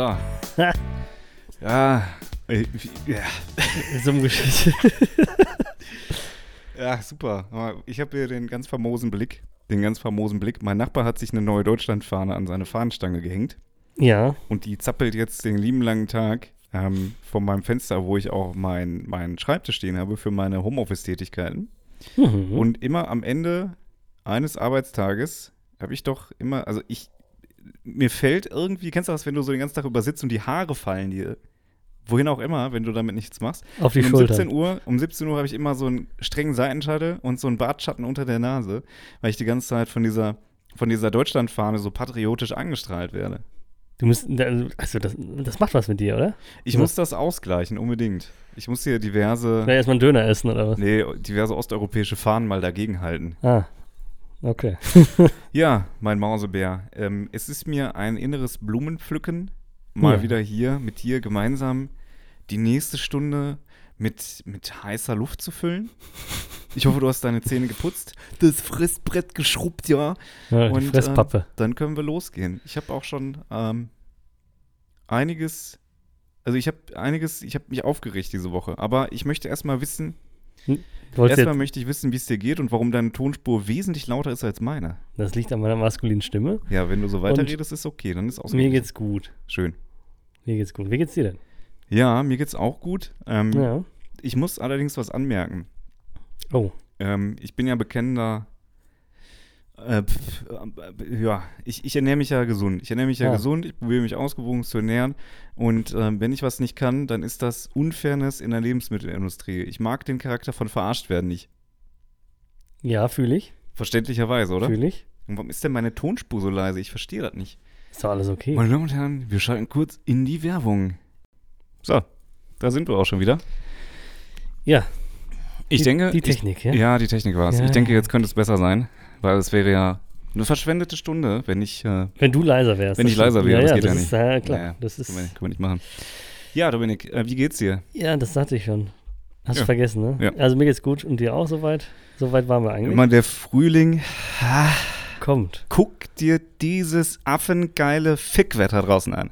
So. ja. äh, Ja. So ja, super. Ich habe hier den ganz famosen Blick. Den ganz famosen Blick. Mein Nachbar hat sich eine neue Deutschlandfahne an seine Fahnenstange gehängt. Ja. Und die zappelt jetzt den lieben langen Tag ähm, vor meinem Fenster, wo ich auch meinen meinen Schreibtisch stehen habe für meine Homeoffice-Tätigkeiten. Mhm. Und immer am Ende eines Arbeitstages habe ich doch immer, also ich, mir fällt irgendwie, kennst du das, wenn du so den ganzen Tag übersitzt und die Haare fallen dir, wohin auch immer, wenn du damit nichts machst. Auf die Und um Schulter. 17 Uhr, um 17 Uhr habe ich immer so einen strengen Seitenscheitel und so einen Bartschatten unter der Nase, weil ich die ganze Zeit von dieser, von dieser Deutschlandfahne so patriotisch angestrahlt werde. Du musst, also das, das macht was mit dir, oder? Ich Ja. muss das ausgleichen, unbedingt. Ich muss hier diverse, Oder erstmal einen Döner essen oder was? nee, diverse osteuropäische Fahnen mal dagegen halten. Ah, okay. Ja, mein Mausebär. Ähm, es ist mir ein inneres Blumenpflücken, mal Ja. wieder hier mit dir gemeinsam die nächste Stunde mit, mit heißer Luft zu füllen. Ich hoffe, du hast deine Zähne geputzt, das Fressbrett geschrubbt, ja. Ja, Und, Fresspappe. Dann können wir losgehen. Ich habe auch schon ähm, einiges, also ich habe einiges, ich habe mich aufgeregt diese Woche. Aber ich möchte erstmal wissen, wolltest erstmal möchte ich wissen, wie es dir geht und warum deine Tonspur wesentlich lauter ist als meine. das liegt an meiner maskulinen Stimme. Ja, wenn du so weiterredest, ist okay, dann ist auch Mir geht's gut. schön. Mir geht's gut. Wie geht's dir denn? Ja, mir geht's auch gut. Ähm, Ja. Ich muss allerdings was anmerken. Oh. Ähm, ich bin ja bekennender. Äh, pf, äh, ja, ich, ich ernähre mich ja gesund. Ich ernähre mich ja Ah. gesund, ich probiere mich ausgewogen zu ernähren. Und ähm, wenn ich was nicht kann, dann ist das Unfairness in der Lebensmittelindustrie. Ich mag den Charakter von verarscht werden nicht. Ja, fühle ich. Verständlicherweise, oder? Fühle ich. Und warum ist denn meine Tonspur so leise? Ich verstehe das nicht. Ist doch alles okay. Meine Damen und Herren, wir schalten kurz in die Werbung. So, da sind wir auch schon wieder. Ja. Ich die, denke, Die ich, Technik, ja? ja, die Technik war es. Ja, ich denke, ja. jetzt könnte es besser sein, weil es wäre ja eine verschwendete Stunde, wenn ich, äh, Wenn du leiser wärst. Wenn ich leiser wäre, ja, das ja, geht ja das nicht. Ist, ja, klar. Naja, Das ist, können wir, können wir nicht machen. Ja, Dominik, äh, wie geht's dir? ja, das sagte ich schon. Hast Ja. du vergessen, ne? Ja. Also mir geht's gut und dir auch soweit? Soweit waren wir eigentlich. Immer der Frühling. Ah, Kommt. guck dir dieses affengeile Fickwetter draußen an.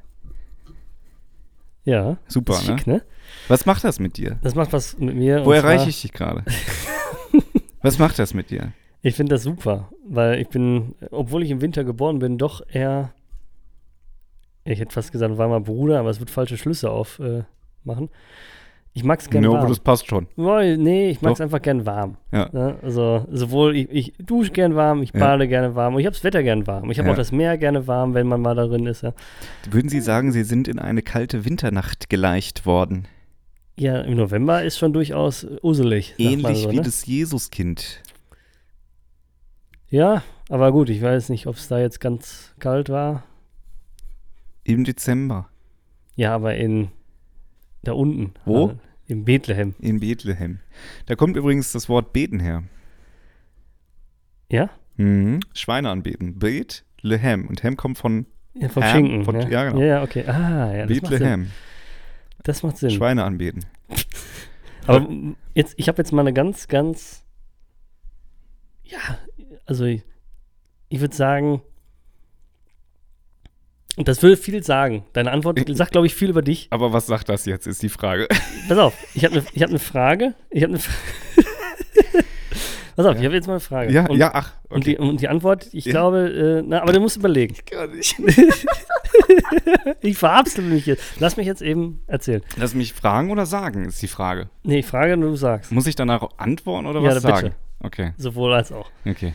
Ja. Super, ist ne? schick, ne? Was macht das mit dir? Das macht was mit mir. Wo erreiche ich dich gerade? Was macht das mit dir? Ich finde das super, weil ich bin, obwohl ich im Winter geboren bin, doch eher, ich hätte fast gesagt, war mal Bruder, aber es wird falsche Schlüsse aufmachen. Äh, ich mag es gerne No, aber warm. das passt schon. Nee, ich mag es einfach gern warm. Ja. Ne? Also sowohl ich, ich dusche gern warm, ich Ja. bade gerne warm und ich habe das Wetter gern warm. Ich habe Ja. auch das Meer gerne warm, wenn man mal darin ist. Ja. Würden Sie sagen, Sie sind in eine kalte Winternacht geleicht worden? ja, im November ist schon durchaus uselig. Ähnlich so, wie ne? das Jesuskind. Ja, aber gut, ich weiß nicht, ob es da jetzt ganz kalt war. Im Dezember. Ja, aber in da unten. Wo? Also in Bethlehem. In Bethlehem. Da kommt übrigens das Wort beten her. Ja? Mhm. Schweine anbeten. Bethlehem. Und Hem kommt von Ja, vom Ham, Schinken. von- ja. ja, genau. Ja, ja, okay. Ah, ja, das macht Sinn. Bethlehem. Das macht Sinn. Schweine anbeten. Aber jetzt, ich habe jetzt mal eine ganz, ganz, ja, also ich, ich würde sagen, und das würde viel sagen. Deine Antwort sagt, glaube ich, viel über dich. Aber was sagt das jetzt, ist die Frage. Pass auf, ich habe eine ich hab ne Frage. Ich habe eine Pass auf, ich habe jetzt mal eine Frage. ja, und, ja, ach. Und, die, und die Antwort, ich Ja. glaube, äh, na, aber du musst überlegen. Gar nicht. Ich verabschiede mich jetzt. Lass mich jetzt eben erzählen. Lass mich fragen oder sagen, ist die Frage. Nee, ich frage und du sagst. Muss ich danach antworten oder Ja, was bitte. sagen? Okay, Sowohl als auch. okay.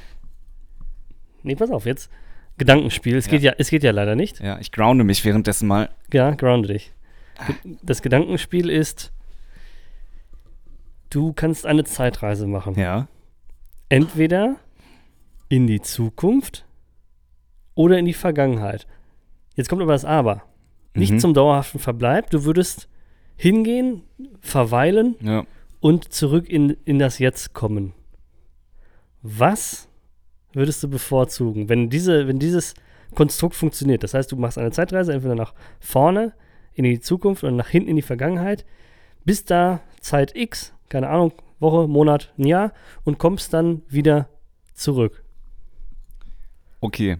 Nee, pass auf, jetzt. Gedankenspiel. Es, Ja. geht, ja, es geht ja leider nicht. Ja, ich grounde mich währenddessen mal. Ja, grounde dich. Das Gedankenspiel ist, du kannst eine Zeitreise machen. Ja. Entweder in die Zukunft oder in die Vergangenheit. Jetzt kommt aber das Aber. Nicht Mhm. zum dauerhaften Verbleib. Du würdest hingehen, verweilen Ja. und zurück in, in das Jetzt kommen. Was würdest du bevorzugen, wenn, diese, wenn dieses Konstrukt funktioniert? Das heißt, du machst eine Zeitreise entweder nach vorne in die Zukunft oder nach hinten in die Vergangenheit, bis da Zeit X, keine Ahnung, Woche, Monat, ein Jahr und kommst dann wieder zurück. Okay.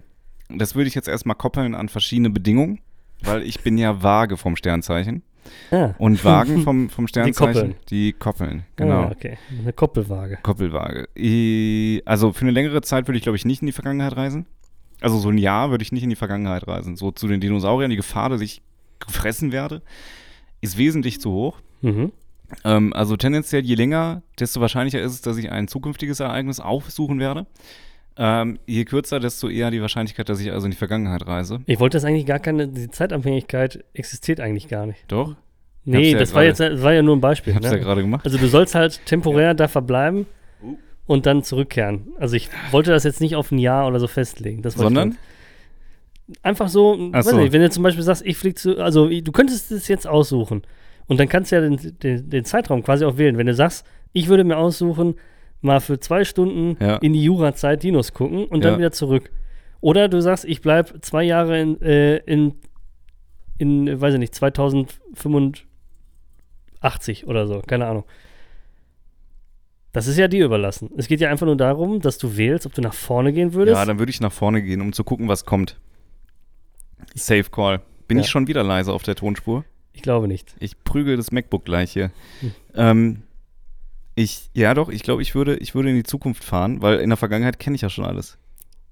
Das würde ich jetzt erstmal koppeln an verschiedene Bedingungen. weil ich bin ja vage vom Sternzeichen. Ah. Und Wagen vom, vom Sternzeichen. Koppeln. Die Koppeln, genau. Ah, okay. Eine Koppelwaage. Koppelwaage. Also für eine längere Zeit würde ich, glaube ich, nicht in die Vergangenheit reisen. Also so ein Jahr würde ich nicht in die Vergangenheit reisen. So zu den Dinosauriern, die Gefahr, dass ich gefressen werde, ist wesentlich zu hoch. Mhm. Ähm, also tendenziell, je länger, desto wahrscheinlicher ist es, dass ich ein zukünftiges Ereignis aufsuchen werde. Ähm, je kürzer, desto eher die Wahrscheinlichkeit, dass ich also in die Vergangenheit reise. Ich wollte das eigentlich gar keine, die Zeitabhängigkeit existiert eigentlich gar nicht. Doch, Nee, ja das war gerade- jetzt das war ja nur ein Beispiel. ich habe es ne? ja gerade gemacht. Also du sollst halt temporär da verbleiben und dann zurückkehren. Also ich wollte das jetzt nicht auf ein Jahr oder so festlegen. Sondern? einfach so, Ach weiß so. nicht, wenn du zum Beispiel sagst, ich fliege zu, also du könntest es jetzt aussuchen und dann kannst du ja den, den, den Zeitraum quasi auch wählen. Wenn du sagst, ich würde mir aussuchen, mal für zwei Stunden Ja. in die Jurazeit Dinos gucken und dann Ja. wieder zurück. Oder du sagst, ich bleibe zwei Jahre in, äh, in, in, weiß ich nicht, 2085 oder so, keine Ahnung. Das ist ja dir überlassen. Es geht ja einfach nur darum, dass du wählst, ob du nach vorne gehen würdest. Ja, dann würde ich nach vorne gehen, um zu gucken, was kommt. Safe Call. Bin Ja. ich schon wieder leise auf der Tonspur? ich glaube nicht. Ich prügel das MacBook gleich hier. Hm. Ähm, ich, ja doch, ich glaube, ich würde, ich würde in die Zukunft fahren, weil in der Vergangenheit kenne ich ja schon alles.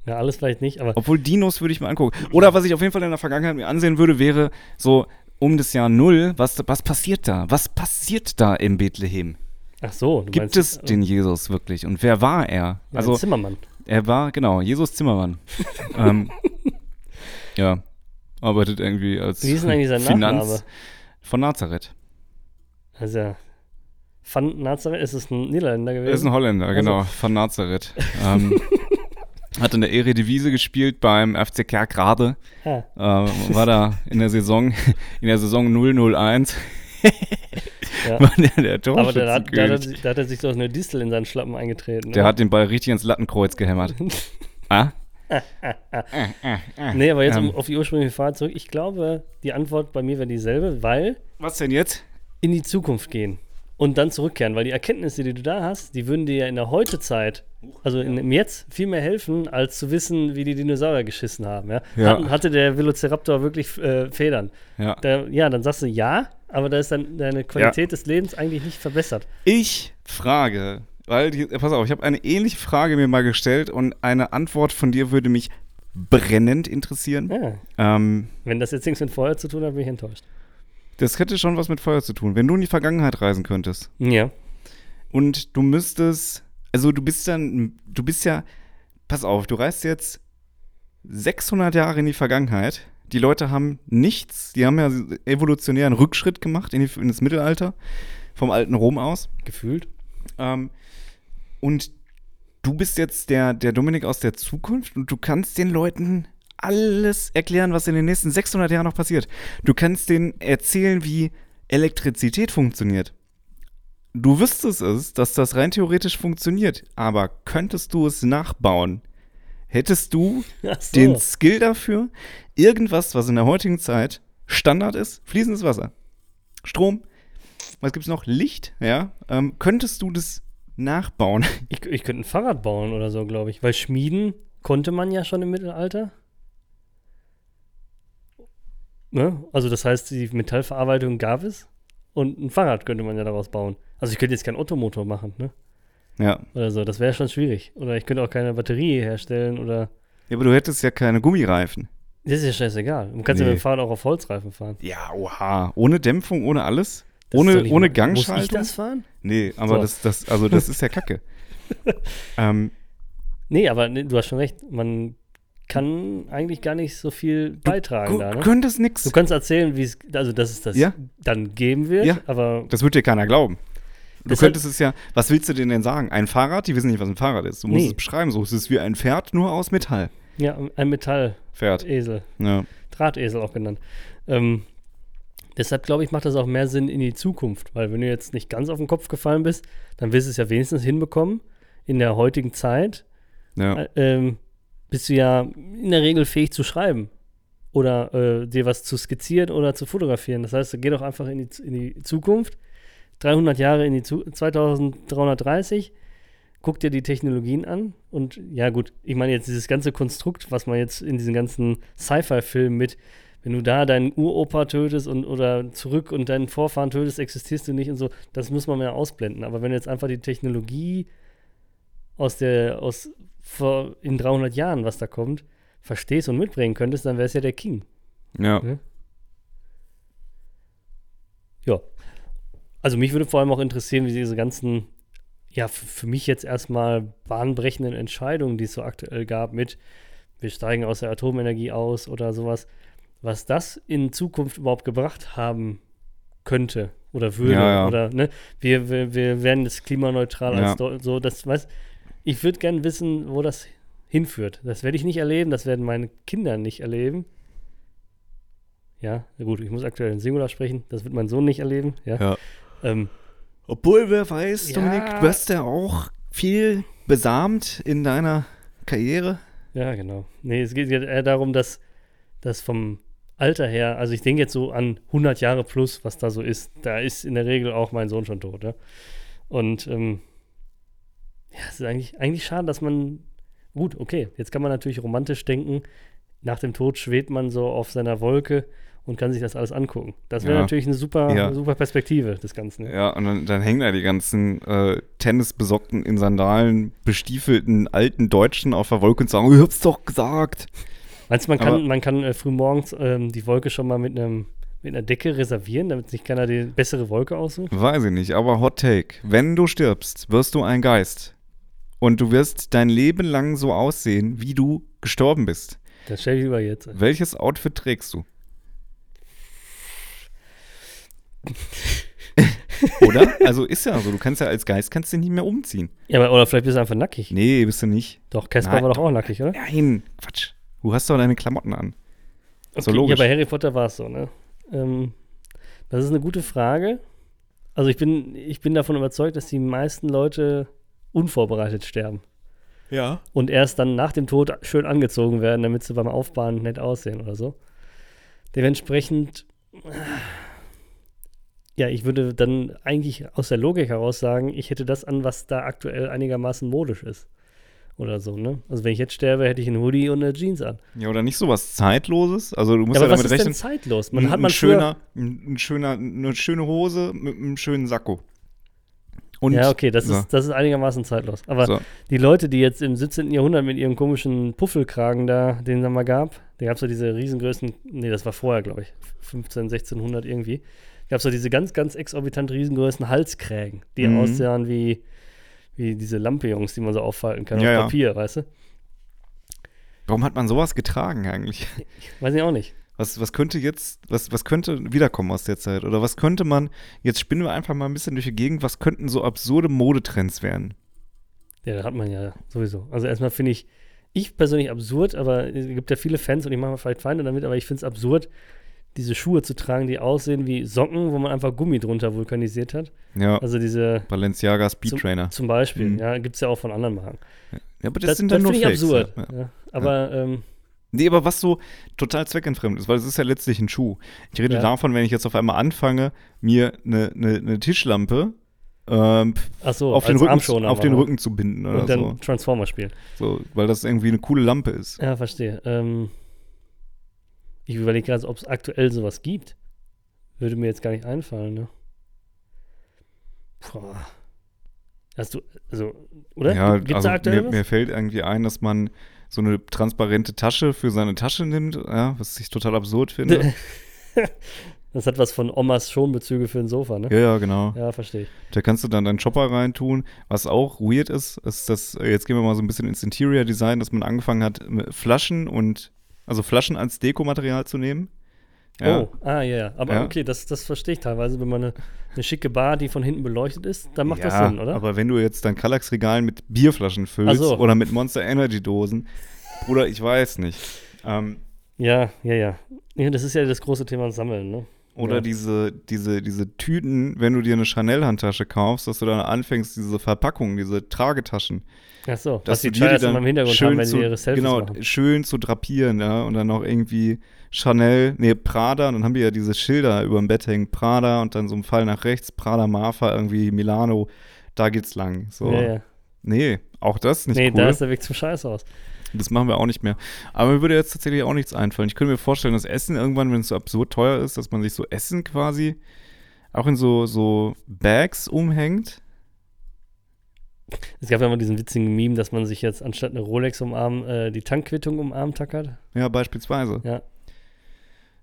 Ja, alles vielleicht nicht, aber Obwohl Dinos würde ich mir angucken. Oder was ich auf jeden Fall in der Vergangenheit mir ansehen würde, wäre so um das Jahr Null, was, was passiert da? Was passiert da im Bethlehem? ach so. Du Gibt meinst, es den Jesus wirklich? Und wer war er? ja, Also Zimmermann. er war, genau, Jesus Zimmermann. ähm, ja, arbeitet irgendwie als Wie ist denn eigentlich sein Finanz Nachname? von Nazareth. Also. Van Nazareth, ist es ein Niederländer gewesen? Ist ein Holländer, Also- genau, von Nazareth. ähm, hat in der Eredivisie gespielt beim FC Kerkrade. Ah, Äh, war da in der Saison, in der Saison 001. ja. war der, der Aber da hat, da, hat er, Torschützenkönig. sich- da hat er sich so eine Distel in seinen Schlappen eingetreten. Der ne? hat den Ball richtig ins Lattenkreuz gehämmert. ah? Nee, aber jetzt Ähm. um auf die ursprüngliche Frage zurück. Ich glaube, die Antwort bei mir wäre dieselbe, weil Was denn jetzt? in die Zukunft gehen und dann zurückkehren, weil die Erkenntnisse, die du da hast, die würden dir ja in der Heutezeit, also in, im Jetzt, viel mehr helfen, als zu wissen, wie die Dinosaurier geschissen haben. Ja? Ja. Hatten, hatte der Velociraptor wirklich äh, Federn? Ja. Da, ja, dann sagst du ja, aber da ist dann deine Qualität des Lebens eigentlich nicht verbessert. Ich frage, weil, die, pass auf, ich habe eine ähnliche Frage mir mal gestellt und eine Antwort von dir würde mich brennend interessieren. Ja. Ähm, Wenn das jetzt nichts mit Feuer zu tun hat, bin ich enttäuscht. Das hätte schon was mit Feuer zu tun. Wenn du in die Vergangenheit reisen könntest Ja. und du müsstest, also du bist dann, du bist ja, pass auf, du reist jetzt 600 Jahre in die Vergangenheit. Die Leute haben nichts, die haben ja evolutionären Rückschritt gemacht in, die, in das Mittelalter, vom alten Rom aus. Gefühlt. Ähm, und du bist jetzt der, der Dominik aus der Zukunft und du kannst den Leuten alles erklären, was in den nächsten 600 Jahren noch passiert. Du kannst denen erzählen, wie Elektrizität funktioniert. Du wüsstest es, dass das rein theoretisch funktioniert, aber könntest du es nachbauen? Hättest du so. den Skill dafür, irgendwas, was in der heutigen Zeit Standard ist, fließendes Wasser, Strom, was gibt's noch? Licht, ja. Ähm, könntest du das nachbauen? Ich, ich könnte ein Fahrrad bauen oder so, glaube ich. Weil Schmieden konnte man ja schon im Mittelalter. Ne? Also das heißt, die Metallverarbeitung gab es. Und ein Fahrrad könnte man ja daraus bauen. Also ich könnte jetzt keinen Ottomotor machen, ne? Ja. Oder so, das wäre schon schwierig. Oder ich könnte auch keine Batterie herstellen oder. Ja, aber du hättest ja keine Gummireifen. Das ist ja scheißegal. Man kann ja Nee. mit dem Fahrrad auch auf Holzreifen fahren. Ja, oha. Ohne Dämpfung, ohne alles? Das ohne ohne mal- Muss ich Gangschaltung? das fahren? Nee, aber So. das, das, also das ist ja Kacke. ähm, Nee, aber nee, du hast schon recht. Man kann eigentlich gar nicht so viel beitragen du da, ne? könntest nix. Du kannst erzählen, wie es, also dass es das Ja. dann geben wird, Ja. aber Das wird dir keiner glauben. Du Deshalb- könntest es ja, was willst du denen denn sagen? Ein Fahrrad? Die wissen nicht, was ein Fahrrad ist. Du musst Nee. es beschreiben. So, es ist wie ein Pferd, nur aus Metall. ja, ein Metallesel, Pferd. Ja. Drahtesel auch genannt. Ähm, deshalb glaube ich, macht das auch mehr Sinn in die Zukunft, weil wenn du jetzt nicht ganz auf den Kopf gefallen bist, dann wirst du es ja wenigstens hinbekommen. In der heutigen Zeit ja. äh, ähm, bist du ja in der Regel fähig zu schreiben oder äh, dir was zu skizzieren oder zu fotografieren. Das heißt, geh doch einfach in die, in die Zukunft, 300 Jahre in die Zu 2330, guck dir die Technologien an und ja gut, ich meine jetzt dieses ganze Konstrukt, was man jetzt in diesen ganzen Sci-Fi-Filmen mit wenn du da deinen Uropa tötest und oder zurück und deinen Vorfahren tötest, existierst du nicht und so. Das muss man mehr ausblenden. Aber wenn jetzt einfach die Technologie aus der, aus vor, in 300 Jahren, was da kommt, verstehst und mitbringen könntest, dann wär's ja der King. Ja. Ne? Ja. Also mich würde vor allem auch interessieren, wie diese ganzen, ja, für mich jetzt erstmal bahnbrechenden Entscheidungen, die es so aktuell gab mit, wir steigen aus der Atomenergie aus oder sowas, was das in Zukunft überhaupt gebracht haben könnte oder würde Ja, ja. oder ne, wir, wir, wir werden jetzt klimaneutral Ja. als so, das weiß, ich würde gern wissen, wo das hinführt. Das werde ich nicht erleben, das werden meine Kinder nicht erleben. Ja, gut, ich muss aktuell in Singular sprechen, das wird mein Sohn nicht erleben, ja. Ja. Ähm, Obwohl, wer weiß, Ja. Dominik, du hast ja auch viel besamt in deiner Karriere. ja, genau. Nee, es geht eher darum, dass das vom Alter her, also ich denke jetzt so an 100 Jahre plus, was da so ist, da ist in der Regel auch mein Sohn schon tot, ja. Und ähm, ja, es ist eigentlich, eigentlich schade, dass man, gut, okay, jetzt kann man natürlich romantisch denken, nach dem Tod schwebt man so auf seiner Wolke und kann sich das alles angucken. Das wäre Ja. natürlich eine super, Ja. super Perspektive des Ganzen. Ja, und dann, dann hängen da die ganzen äh, tennisbesockten, in Sandalen bestiefelten alten Deutschen auf der Wolke und sagen, ich hab's doch gesagt. Meinst du, man Aber- kann, man kann äh, frühmorgens ähm, die Wolke schon mal mit einem mit einer Decke reservieren, damit sich keiner die bessere Wolke aussucht? Weiß ich nicht, aber Hot Take. Wenn du stirbst, wirst du ein Geist. Und du wirst dein Leben lang so aussehen, wie du gestorben bist. Das stell ich lieber jetzt. Welches Outfit trägst du? Oder? Also ist ja so, du kannst ja als Geist kannst du nicht mehr umziehen. Ja, aber, oder vielleicht bist du einfach nackig. Nee, bist du nicht. Doch, Casper war doch auch nackig, oder? Nein, Quatsch. Du hast doch deine Klamotten an. So Okay, logisch. Ja, bei Harry Potter war es so, ne? Ähm, das ist eine gute Frage. Also ich bin, ich bin davon überzeugt, dass die meisten Leute unvorbereitet sterben. Ja. Und erst dann nach dem Tod schön angezogen werden, damit sie beim Aufbahnen nett aussehen oder so. Dementsprechend, ja, ich würde dann eigentlich aus der Logik heraus sagen, ich hätte das an, was da aktuell einigermaßen modisch ist. Oder so, ne? Also wenn ich jetzt sterbe, hätte ich einen Hoodie und eine Jeans an. Ja, oder nicht so was Zeitloses. Also du musst Ja, ja, aber was damit ist denn rechnen. zeitlos? Man ein, hat man ein schöner, ein, ein schöner, eine schöne Hose mit einem schönen Sakko. Und Ja, okay, das, so. ist, das ist einigermaßen zeitlos. Aber So. die Leute, die jetzt im 17. Jahrhundert mit ihrem komischen Puffelkragen da, den es da mal gab, da gab es so diese riesengroßen, nee, das war vorher, glaube ich, 15, 1600 irgendwie, gab es so diese ganz, ganz exorbitant riesengroßen Halskrägen, die Mhm. aussahen wie, wie diese Lampe-Jungs, die man so aufhalten kann Ja, ja. auf Papier, weißt du? Warum hat man sowas getragen eigentlich? Weiß ich auch nicht. Was, was könnte jetzt, was, was könnte wiederkommen aus der Zeit? Oder was könnte man, jetzt spinnen wir einfach mal ein bisschen durch die Gegend, was könnten so absurde Modetrends werden? Ja, da hat man ja sowieso. Also erstmal finde ich, ich persönlich absurd, aber es gibt ja viele Fans und ich mache mir vielleicht Feinde damit, aber ich finde es absurd, diese Schuhe zu tragen, die aussehen wie Socken, wo man einfach Gummi drunter vulkanisiert hat. Ja, Also diese Balenciaga Speed Trainer. zum Beispiel, Mhm. ja, gibt es ja auch von anderen Marken. Ja, aber das, Das, sind das dann nur finde ich Fakes. absurd. Ja. Ja. Aber ähm, Nee, aber was so total zweckentfremd ist, weil es ist ja letztlich ein Schuh. Ich rede Ja. davon, wenn ich jetzt auf einmal anfange, mir eine, eine, eine Tischlampe ähm, so, auf, den Rücken, auf den. Rücken zu binden oder und dann so. Transformer spielen. so. Weil das irgendwie eine coole Lampe ist. Ja, verstehe. Ähm, ich überlege gerade, ob es aktuell sowas gibt. Würde mir jetzt gar nicht einfallen, ne? Boah. Hast du, also, oder? Ja, Gibt es also da aktuell mir, was? mir fällt irgendwie ein, dass man so eine transparente Tasche für seine Tasche nimmt, ja, was ich total absurd finde. das hat was von Omas Schonbezüge für ein Sofa, ne? ja, ja, genau. Ja, verstehe ich. Da kannst du dann deinen Chopper reintun. Was auch weird ist, ist, dass, äh, jetzt gehen wir mal so ein bisschen ins Interior Design, dass man angefangen hat, Flaschen und, also Flaschen als Dekomaterial zu nehmen. Ja. Oh, ah, ja, ja. Aber Ja. okay, das, das verstehe ich teilweise. Wenn man eine, eine schicke Bar, die von hinten beleuchtet ist, dann macht ja, das Sinn, oder? Aber wenn du jetzt dein Kallax-Regal mit Bierflaschen füllst so. oder mit Monster Energy-Dosen, Bruder, ich weiß nicht. Ähm, ja, ja, ja. Ja, das ist ja das große Thema Sammeln, ne? Oder Ja. diese, diese, diese Tüten, wenn du dir eine Chanel-Handtasche kaufst, dass du dann anfängst, diese Verpackungen, diese Tragetaschen, Ach so, dass was die Chayas immer im Hintergrund haben, wenn zu, sie ihre Selfies genau, machen. schön zu drapieren, ja, und dann noch irgendwie Chanel, nee, Prada, und dann haben die ja diese Schilder über dem Bett hängen, Prada und dann so ein Fall nach rechts, Prada Marfa, irgendwie Milano, da geht's lang. So. Ja, ja. Nee, auch das nicht Nee, cool. da ist der Weg zum Scheiß aus. Das machen wir auch nicht mehr. Aber mir würde jetzt tatsächlich auch nichts einfallen. Ich könnte mir vorstellen, dass Essen irgendwann, wenn es so absurd teuer ist, dass man sich so Essen quasi auch in so, so Bags umhängt. Es gab ja mal diesen witzigen Meme, dass man sich jetzt anstatt eine Rolex umarmen, äh, die Tankquittung umarmt tackert. Ja, beispielsweise. Ja.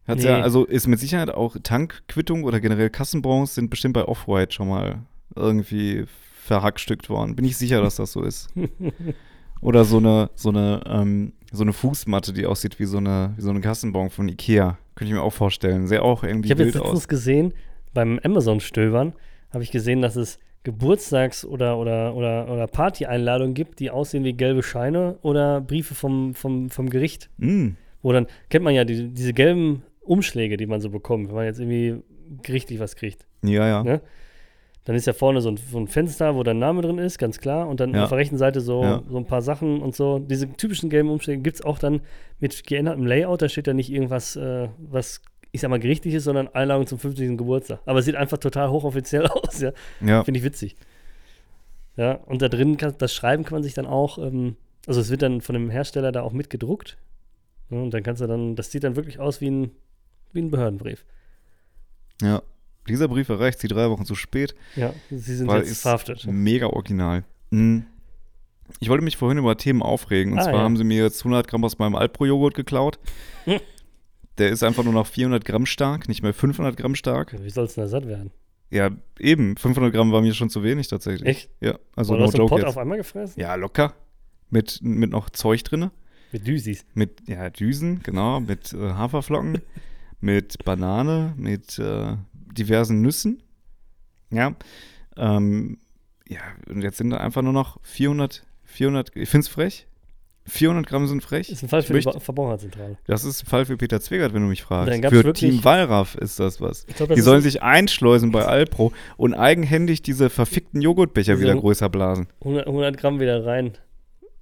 Hat's Nee. ja, also ist mit Sicherheit auch Tankquittung oder generell Kassenbons sind bestimmt bei Off-White schon mal irgendwie verhackstückt worden. Bin ich sicher, dass das so ist. Oder so eine, so eine, ähm, so eine Fußmatte, die aussieht wie so eine, wie so eine Kassenbon von Ikea. Könnte ich mir auch vorstellen. Sähe auch irgendwie Ich habe jetzt letztens aus. gesehen, beim Amazon-Stöbern, habe ich gesehen, dass es Geburtstags- oder, oder, oder, oder Party-Einladungen gibt, die aussehen wie gelbe Scheine oder Briefe vom, vom, vom Gericht. Mm, Wo dann, kennt man ja die, diese gelben Umschläge, die man so bekommt, wenn man jetzt irgendwie gerichtlich was kriegt. ja, ja. Ne? Dann ist ja vorne so ein, so ein Fenster, wo dein Name drin ist, ganz klar. Und dann Ja. auf der rechten Seite so, Ja. so ein paar Sachen und so. Diese typischen gelben Umschläge gibt es auch dann mit geändertem Layout. Da steht da nicht irgendwas, äh, was, ich sag mal, gerichtlich ist, sondern Einladung zum 50. Geburtstag. Aber es sieht einfach total hochoffiziell aus, ja. Ja, Finde ich witzig. Ja, und da drin, kann, das Schreiben kann man sich dann auch, ähm, also es wird dann von dem Hersteller da auch mitgedruckt. Ja, und dann kannst du dann, das sieht dann wirklich aus wie ein, wie ein Behördenbrief. ja. Dieser Brief erreicht sie drei Wochen zu spät. Ja, sie sind jetzt verhaftet. Mega original. Mm. Ich wollte mich vorhin über Themen aufregen. Und Ah, zwar ja. haben sie mir jetzt 100 Gramm aus meinem Alpro-Joghurt geklaut. Hm. Der ist einfach nur noch 400 Gramm stark, nicht mehr 500 Gramm stark. Wie soll es denn da satt werden? Ja, eben. 500 Gramm war mir schon zu wenig tatsächlich. Echt? Ja, also Oder no hast du einen Pott jetzt. auf einmal gefressen? Ja, locker. Mit, mit noch Zeug drinne. Mit Düsis. Mit ja, Düsen, genau. Mit äh, Haferflocken. mit Banane. Mit äh, diversen Nüssen. Ja. Ähm, ja, und jetzt sind da einfach nur noch 400, 400, ich find's frech. 400 Gramm sind frech. Ist ein Fall für die möchte- Ba- Verbraucherzentrale. Das ist ein Fall für Peter Zwegert, wenn du mich fragst. Für wirklich- Team Wallraff ist das was. Ich glaube, Die sollen sich einschleusen bei Alpro und eigenhändig diese verfickten Joghurtbecher Diese- wieder größer blasen. 100, 100 Gramm wieder rein.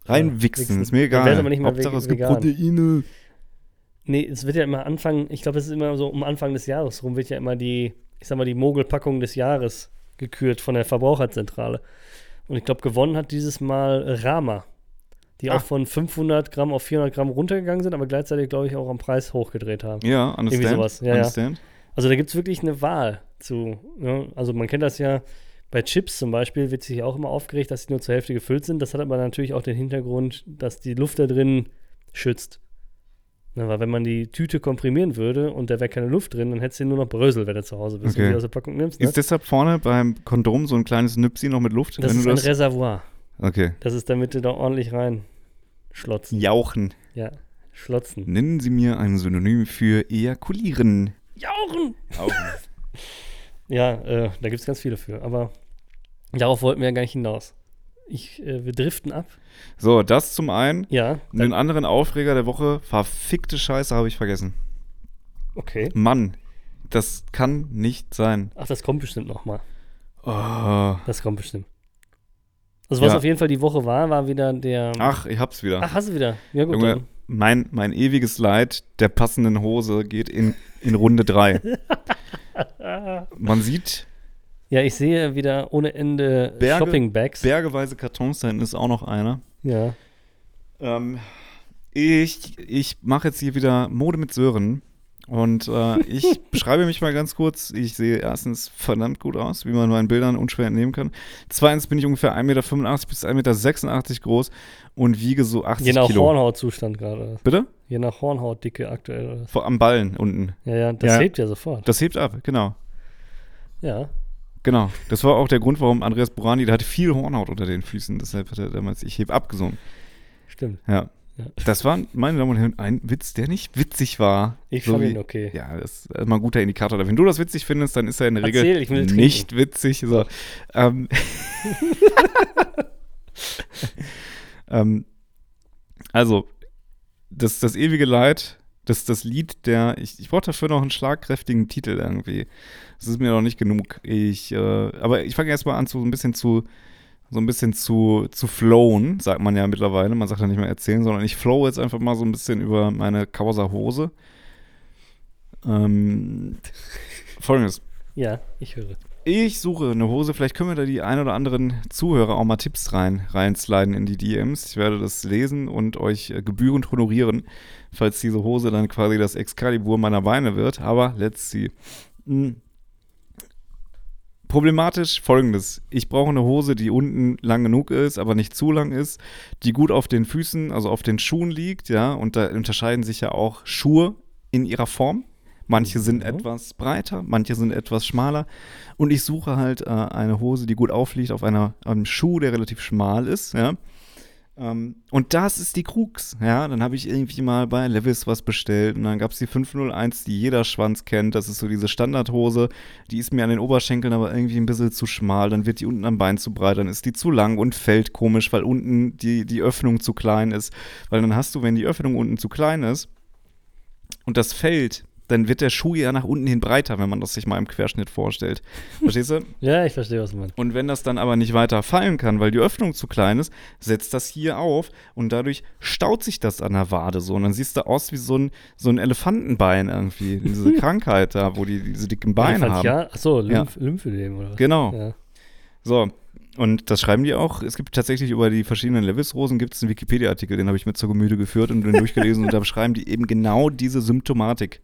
Reinwichsen, wichsen. ist mir egal. Hauptsache es gibt. Proteine. Nee, es wird ja immer Anfang, ich glaube, das ist immer so um Anfang des Jahres rum, wird ja immer die, ich sag mal, die Mogelpackung des Jahres gekürt von der Verbraucherzentrale. Und ich glaube, gewonnen hat dieses Mal Rama, die Ah. auch von 500 Gramm auf 400 Gramm runtergegangen sind, aber gleichzeitig, glaube ich, auch am Preis hochgedreht haben. Ja, understand. sowas, ja, ja. understand. Also da gibt es wirklich eine Wahl zu. Ne? Also man kennt das ja bei Chips zum Beispiel, wird sich auch immer aufgeregt, dass sie nur zur Hälfte gefüllt sind. Das hat aber natürlich auch den Hintergrund, dass die Luft da drin schützt. Ne, weil wenn man die Tüte komprimieren würde und da wäre keine Luft drin, dann hättest du nur noch Brösel, wenn du zu Hause bist Okay. und die aus der Packung nimmst. Ne? Ist deshalb vorne beim Kondom so ein kleines Nüpsi noch mit Luft? Das ist ein das Reservoir. okay. Das ist, damit du da ordentlich rein schlotzen. Jauchen. Ja, schlotzen. Nennen Sie mir ein Synonym für ejakulieren. Jauchen! Jauchen. Ja, äh, da gibt es ganz viele für. Aber darauf wollten wir ja gar nicht hinaus. Ich, äh, wir driften ab. so, das zum einen. Ja, Und den anderen Aufreger der Woche, verfickte Scheiße, habe ich vergessen. okay. Mann, das kann nicht sein. Ach, das kommt bestimmt noch mal. Oh. Das kommt bestimmt. Also was Ja. auf jeden Fall die Woche war, war wieder der. Ach, ich hab's wieder. Ach, hast du wieder? Ja gut. Junge, mein, mein ewiges Leid der passenden Hose geht in, in Runde 3. Man sieht Ja, ich sehe wieder ohne Ende Berge- Shopping-Bags. bergeweise Kartons, da hinten ist auch noch einer. ja. Ähm, ich ich mache jetzt hier wieder Mode mit Sören. Und äh, ich beschreibe mich mal ganz kurz. Ich sehe erstens verdammt gut aus, wie man meinen Bildern unschwer entnehmen kann. Zweitens bin ich ungefähr 1,85 Meter bis 1,86 Meter groß und wiege so 80 Je nach Kilo. Hornhautzustand gerade. Bitte? Je nach Hornhautdicke aktuell. Vor, am Ballen unten. Ja, ja, das Ja. hebt ja sofort. Das hebt ab, genau. ja. Genau. Das war auch der Grund, warum Andreas Burani, der hatte viel Hornhaut unter den Füßen. Deshalb hat er damals Ich heb abgesungen. Stimmt. Ja. Ja. Das war, meine Damen und Herren, ein Witz, der nicht witzig war. Ich So fand wie- ihn okay. Ja, das ist immer ein guter Indikator. Wenn du das witzig findest, dann ist er in der Regel Erzähl, nicht witzig. So. Ähm, ähm, also, das, das ewige Leid, das, das Lied der, ich, ich brauche dafür noch einen schlagkräftigen Titel irgendwie. Das ist mir noch nicht genug. Ich, äh, aber ich fange erstmal an, so ein bisschen zu, so ein bisschen zu, zu flowen, sagt man ja mittlerweile. Man sagt ja nicht mehr erzählen, sondern ich flow jetzt einfach mal so ein bisschen über meine Causa Hose. Ähm, Folgendes. Ja, ich höre. Ich suche eine Hose. Vielleicht können wir da die ein oder anderen Zuhörer auch mal Tipps rein, reinsliden in die DMs. Ich werde das lesen und euch äh, gebührend honorieren, falls diese Hose dann quasi das Excalibur meiner Beine wird. Aber let's see. Hm. Problematisch folgendes. Ich brauche eine Hose, die unten lang genug ist, aber nicht zu lang ist, die gut auf den Füßen, also auf den Schuhen liegt, ja. Und da unterscheiden sich ja auch Schuhe in ihrer Form. Manche sind Mhm. etwas breiter, manche sind etwas schmaler. Und ich suche halt äh, eine Hose, die gut aufliegt auf einer, einem Schuh, der relativ schmal ist, ja. Ähm, und das ist die Krux, ja. Dann habe ich irgendwie mal bei Levis was bestellt und dann gab es die 501, die jeder Schwanz kennt. Das ist so diese Standardhose, die ist mir an den Oberschenkeln aber irgendwie ein bisschen zu schmal. Dann wird die unten am Bein zu breit, dann ist die zu lang und fällt komisch, weil unten die, die Öffnung zu klein ist. Weil dann hast du, wenn die Öffnung unten zu klein ist und das fällt, dann wird der Schuh ja nach unten hin breiter, wenn man das sich mal im Querschnitt vorstellt. Verstehst du? Ja, ich verstehe, was du meinst. Und wenn das dann aber nicht weiter fallen kann, weil die Öffnung zu klein ist, setzt das hier auf und dadurch staut sich das an der Wade so. Und dann siehst du aus wie so ein, so ein Elefantenbein irgendwie. Diese Krankheit da, wo die diese dicken Beine haben. Ja, achso, Lymph, Lymphödem oder was? Genau. Ja. So. Und das schreiben die auch. Es gibt tatsächlich über die verschiedenen Levis-Rosen gibt es einen Wikipedia-Artikel, den habe ich mir zur Gemüte geführt und den durchgelesen und da beschreiben die eben genau diese Symptomatik.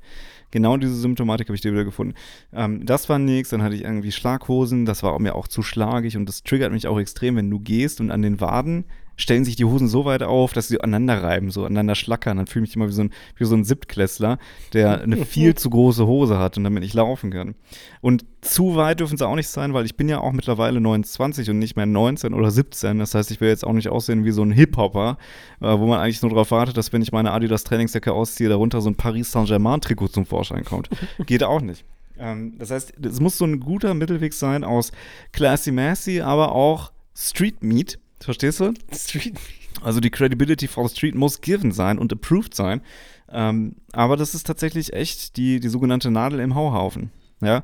Genau diese Symptomatik habe ich dir wieder gefunden. Ähm, das war nix, dann hatte ich irgendwie Schlaghosen, das war mir auch zu schlagig und das triggert mich auch extrem, wenn du gehst und an den Waden stellen sich die Hosen so weit auf, dass sie aneinander reiben, so aneinander schlackern. Dann fühle ich mich immer wie so ein, wie so ein Siebtklässler, der eine viel zu große Hose hat und damit nicht laufen kann. Und zu weit dürfen sie auch nicht sein, weil ich bin ja auch mittlerweile 29 und nicht mehr 19 oder 17. Das heißt, ich will jetzt auch nicht aussehen wie so ein Hip-Hopper, äh, wo man eigentlich nur darauf wartet, dass wenn ich meine Adidas Trainingsjacke ausziehe, darunter so ein Paris Saint-Germain-Trikot zum Vorschein kommt. Geht auch nicht. Ähm, das heißt, es muss so ein guter Mittelweg sein aus classy-massy, aber auch Street-Meat. Verstehst du? Street. Also die Credibility for the Street muss given sein und approved sein. Ähm, aber das ist tatsächlich echt die, die sogenannte Nadel im Hauhaufen. Ja.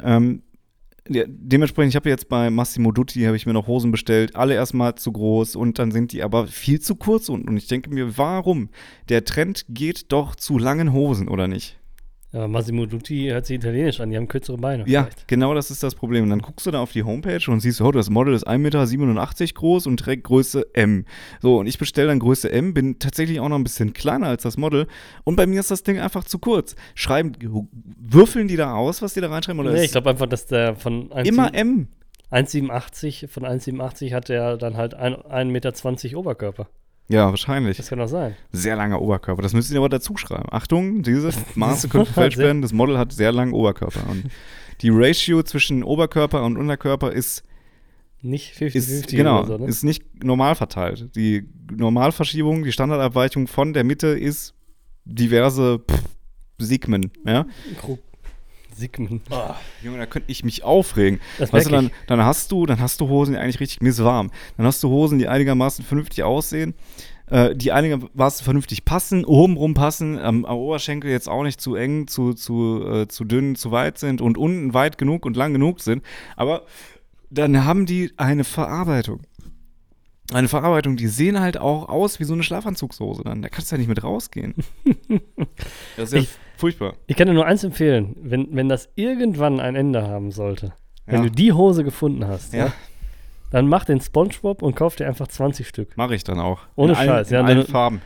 Ähm, ja, dementsprechend, ich habe jetzt bei Massimo Dutti, habe ich mir noch Hosen bestellt, alle erstmal zu groß und dann sind die aber viel zu kurz unten. Und ich denke mir, warum? Der Trend geht doch zu langen Hosen, oder nicht? Ja, Massimo Dutti hört sich italienisch an, die haben kürzere Beine. Ja, vielleicht. genau das ist das Problem. Und dann guckst du da auf die Homepage und siehst, oh, das Model ist 1,87 Meter groß und trägt Größe M. So, und ich bestelle dann Größe M, bin tatsächlich auch noch ein bisschen kleiner als das Model. Und bei mir ist das Ding einfach zu kurz. Schreiben, würfeln die da aus, was die da reinschreiben? Oder Nee, ich glaube einfach, dass der von 1, immer M. 1,87, von 1,87 hat der dann halt ein- 1,20 Meter Oberkörper. Ja, wahrscheinlich. Das kann doch sein. Sehr langer Oberkörper. Das müsst ihr aber dazu schreiben. Achtung, diese Maße können falsch werden. Das Model hat sehr langen Oberkörper. Und die Ratio zwischen Oberkörper und Unterkörper ist Nicht ist, 50-50 genau, so, ne? ist nicht normal verteilt. Die Normalverschiebung, die Standardabweichung von der Mitte ist diverse pff, Sigmen, ja. Sigmund. Junge, da könnte ich mich aufregen. Das Weißt du, dann, dann hast du, dann hast du Hosen, die eigentlich richtig, mir ist warm. Dann hast du Hosen, die einigermaßen vernünftig aussehen, äh, die einigermaßen vernünftig passen, obenrum passen, am, am Oberschenkel jetzt auch nicht zu eng, zu, zu, äh, zu dünn, zu weit sind und unten weit genug und lang genug sind. Aber dann haben die eine Verarbeitung. Eine Verarbeitung, die sehen halt auch aus wie so eine Schlafanzugshose dann. Da kannst du ja nicht mit rausgehen. das ist ja Ich- furchtbar. Ich kann dir nur eins empfehlen, wenn, wenn das irgendwann ein Ende haben sollte, wenn Ja. du die Hose gefunden hast, ja. Ja. dann mach den Spongebob und kauf dir einfach 20 Stück. Mache ich dann auch. Ohne in allen, Scheiß, ja, In allen dann- Farben.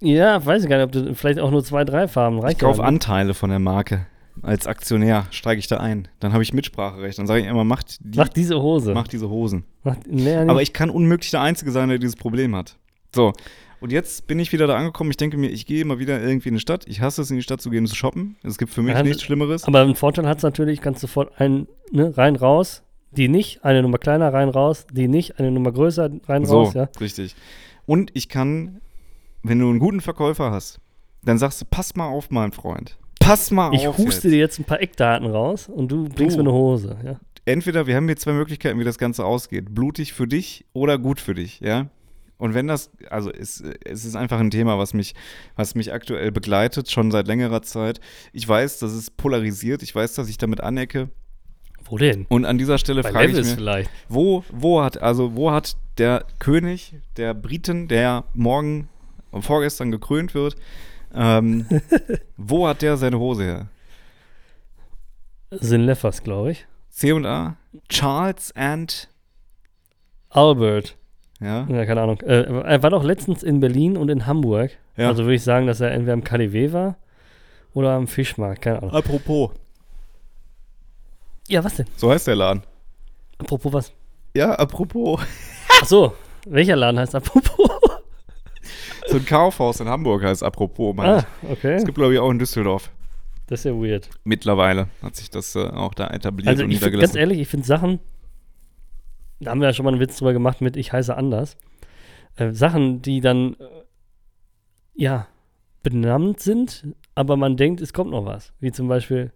Ja, weiß ich gar nicht, ob du vielleicht auch nur zwei, drei Farben reicht. Ich kaufe ja? Anteile von der Marke. Als Aktionär steige ich da ein. Dann habe ich Mitspracherecht. Dann sage ich immer, macht, die, Mach diese Hose. macht diese Hosen. Mach, nee, Aber ich kann unmöglich der Einzige sein, der dieses Problem hat. So. Und jetzt bin ich wieder da angekommen. Ich denke mir, ich gehe mal wieder irgendwie in die Stadt. Ich hasse es, in die Stadt zu gehen und zu shoppen. Es gibt für mich Ja, nichts Schlimmeres. aber einen Vorteil hat es natürlich, kannst du sofort ein, ne, rein, raus, die nicht, eine Nummer kleiner, rein, raus, die nicht, eine Nummer größer, rein, So, raus, ja. richtig. Und ich kann, wenn du einen guten Verkäufer hast, dann sagst du, pass mal auf, mein Freund. Pass mal Ich auf. huste jetzt. dir jetzt ein paar Eckdaten raus und du bringst Du. mir eine Hose, ja. entweder wir haben hier zwei Möglichkeiten, wie das Ganze ausgeht. Blutig für dich oder gut für dich, ja? Und wenn das, also es, es ist einfach ein Thema, was mich, was mich aktuell begleitet, schon seit längerer Zeit. Ich weiß, dass es polarisiert, ich weiß, dass ich damit anecke. Wo denn? Und an dieser Stelle Bei frage ich Levis mich, vielleicht. wo, wo hat, also wo hat der König der Briten, der morgen, vorgestern gekrönt wird, ähm, wo hat der seine Hose her? Sin Leffers, glaube ich. C und A. Charles and. Albert. Ja. Ja, keine Ahnung. Äh, er war doch letztens in Berlin und in Hamburg. Ja. Also würde ich sagen, dass er entweder am KDW war oder am Fischmarkt. Keine Ahnung. Apropos. Ja, was denn? So heißt der Laden. Apropos was? Ja, apropos. Ach so, welcher Laden heißt apropos? So ein Kaufhaus in Hamburg heißt apropos. ah, okay. Es gibt, glaube ich, auch in Düsseldorf. Das ist ja weird. Mittlerweile hat sich das äh, auch da etabliert Also und ich find, ganz niedergelassen. ehrlich, ich finde Sachen, da haben wir ja schon mal einen Witz drüber gemacht mit Ich heiße anders. Äh, Sachen, die dann, äh, ja, benannt sind, aber man denkt, es kommt noch was. Wie zum Beispiel,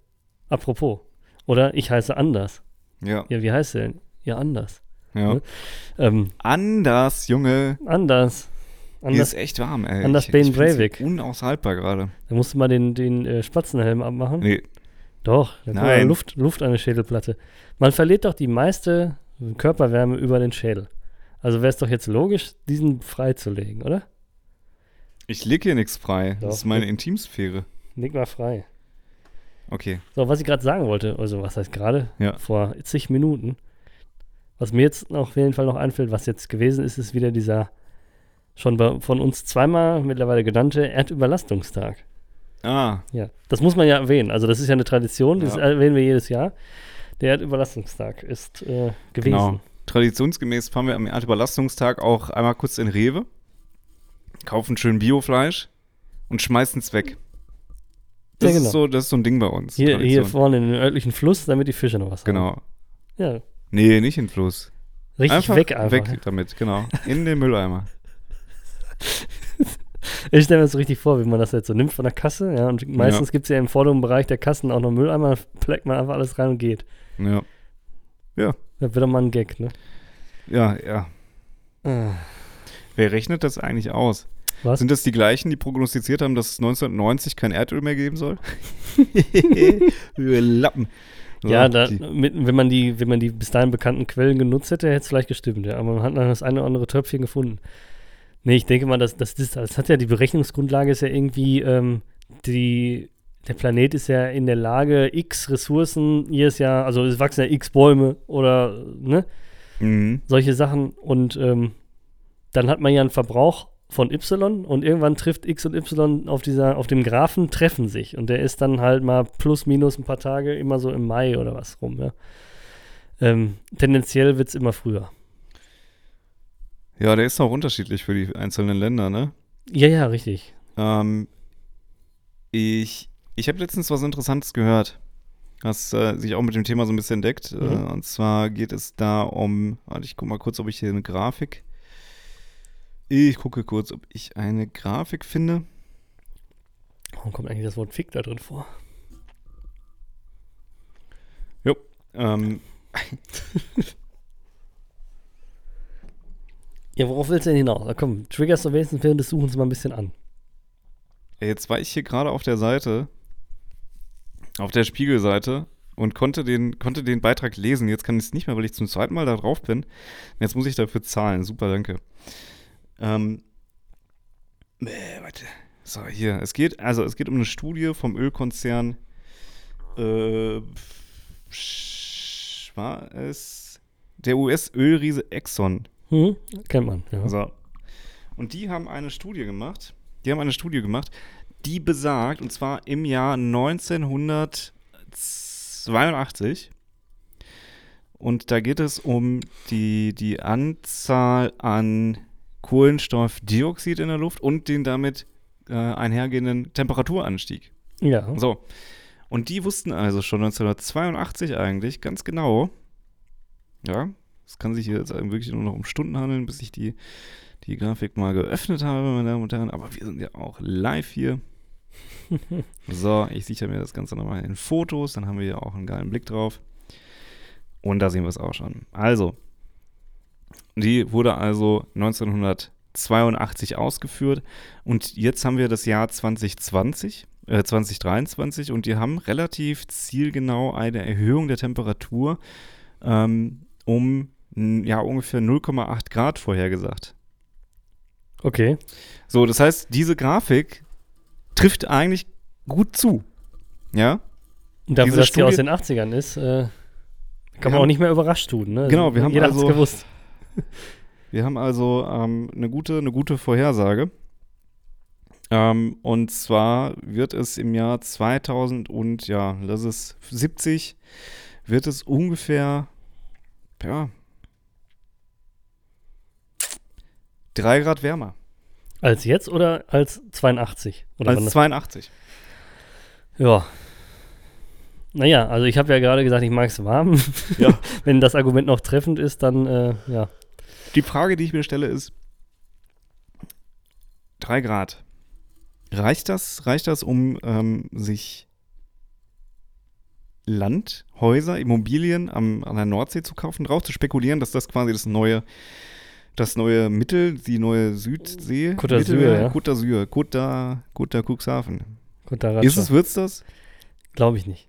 apropos. Oder ich heiße anders. Ja, Ja, wie heißt der denn? Ja, anders. ja. Ne? Ähm, Anders, Junge. anders. Hier Anders. ist echt warm, ey. Ben ich find's Breivik. Unaushaltbar gerade. Da musst du mal den, den äh, Spatzenhelm abmachen. Nee, Doch, da kommt Nein. Luft, Luft an der Schädelplatte. Man verliert doch die meiste Körperwärme über den Schädel. Also wäre es doch jetzt logisch, diesen freizulegen, oder? ich leg hier nichts frei. Doch. Das ist meine Intimsphäre. Leg mal frei. Okay. So, was ich gerade sagen wollte, also was heißt gerade? Ja. Vor zig Minuten. Was mir jetzt auf jeden Fall noch einfällt, was jetzt gewesen ist, ist wieder dieser schon von uns zweimal mittlerweile genannte Erdüberlastungstag. Ah, Ja, das muss man ja erwähnen. Also das ist ja eine Tradition, das Ja. erwähnen wir jedes Jahr. Der Erdüberlastungstag ist äh, gewesen. genau. Traditionsgemäß fahren wir am Erdüberlastungstag auch einmal kurz in Rewe, kaufen schön Biofleisch und schmeißen es weg. Das, Ja, genau. ist so, das ist so ein Ding bei uns. Hier, hier vorne in den örtlichen Fluss, damit die Fische noch was haben. Genau. Ja, Nee, nicht in den Fluss. richtig weg einfach. Weg damit, genau. In den Mülleimer. Ich stelle mir das so richtig vor, wie man das jetzt so nimmt von der Kasse. Ja, und meistens gibt es ja im vorderen Bereich der Kassen auch noch Mülleimer, pleckt man einfach alles rein und geht. Ja. Das wird doch mal ein Gag, ne? Ja, ja. Ah. Wer rechnet das eigentlich aus? Was? Sind das die gleichen, die prognostiziert haben, dass es 1990 kein Erdöl mehr geben soll? Wir Lappen. So, ja, da, mit, wenn, man die, wenn man die bis dahin bekannten Quellen genutzt hätte, hätte es vielleicht gestimmt, ja. Aber man hat dann das eine oder andere Töpfchen gefunden. Nee, ich denke mal, das, das, das, das hat ja die Berechnungsgrundlage ist ja irgendwie, ähm, die, der Planet ist ja in der Lage, x Ressourcen jedes Jahr, also es wachsen ja x Bäume oder, ne? Mhm. solche Sachen und ähm, dann hat man ja einen Verbrauch von Y und irgendwann trifft X und Y auf dieser, auf dem Graphen treffen sich und der ist dann halt mal plus minus ein paar Tage immer so im Mai oder was rum, ja. Ähm, tendenziell wird es immer früher. Ja, der ist auch unterschiedlich für die einzelnen Länder, ne? Ja, ja, richtig. Ähm, ich ich habe letztens was Interessantes gehört, was äh, sich auch mit dem Thema so ein bisschen deckt. Äh, Mhm. und zwar geht es da um, warte, ich gucke mal kurz, ob ich hier eine Grafik. Ich gucke kurz, ob ich eine Grafik finde. Warum kommt eigentlich das Wort Fick da drin vor? Ähm, Ja, worauf willst du denn hinaus? Na komm, triggerst du wenigstens während des Suchens mal ein bisschen an. jetzt war ich hier gerade auf der Seite, auf der Spiegelseite und konnte den, konnte den Beitrag lesen. Jetzt kann ich es nicht mehr, weil ich zum zweiten Mal da drauf bin. Jetzt muss ich dafür zahlen. Super, danke. Ähm, äh, warte. So, hier. Es geht, also es geht um eine Studie vom Ölkonzern. Äh, war es der US-Ölriese Exxon. Hm? Kennt man, ja. So. Und die haben eine Studie gemacht. Die haben eine Studie gemacht, die besagt, und zwar im Jahr 1982. Und da geht es um die, die Anzahl an Kohlenstoffdioxid in der Luft und den damit äh, einhergehenden Temperaturanstieg. Ja. So. Und die wussten also schon 1982 eigentlich ganz genau, ja, es kann sich hier jetzt wirklich nur noch um Stunden handeln, bis ich die, die Grafik mal geöffnet habe, meine Damen und Herren. Aber wir sind ja auch live hier. so, ich sichere mir das Ganze nochmal in Fotos, dann haben wir hier auch einen geilen Blick drauf. Und da sehen wir es auch schon. Also, die wurde also 1982 ausgeführt und jetzt haben wir das Jahr 2020, äh, 2023 und die haben relativ zielgenau eine Erhöhung der Temperatur ähm, um ja ungefähr 0,8 Grad vorhergesagt. Okay. So, das heißt, diese Grafik trifft eigentlich gut zu. Ja? Und dafür, Diese dass die aus Studie- den 80ern ist, äh, Kann man auch nicht mehr überrascht tun, ne? Genau, wir haben Jeder also- gewusst. Wir haben also ähm, eine, gute, eine gute Vorhersage. Ähm, und zwar wird es im Jahr 2000 und ja, lass es 70, wird es ungefähr, ja, drei Grad wärmer. Als jetzt oder als 82? Oder Als das- 82. Ja. Naja, also ich habe ja gerade gesagt, ich mag es warm. Ja. Wenn das Argument noch treffend ist, dann äh, ja. Die Frage, die ich mir stelle, ist: 3 Grad. Reicht das, reicht das, um ähm, sich Land, Häuser, Immobilien am, an der Nordsee zu kaufen, drauf zu spekulieren, dass das quasi das neue, das neue Mittel, die neue Südsee. Côte d'Azur, ja. Côte d'Azur, Côte d'A- Côte d'A- Cuxhaven. Da Ist es, wird's das? Glaube ich nicht.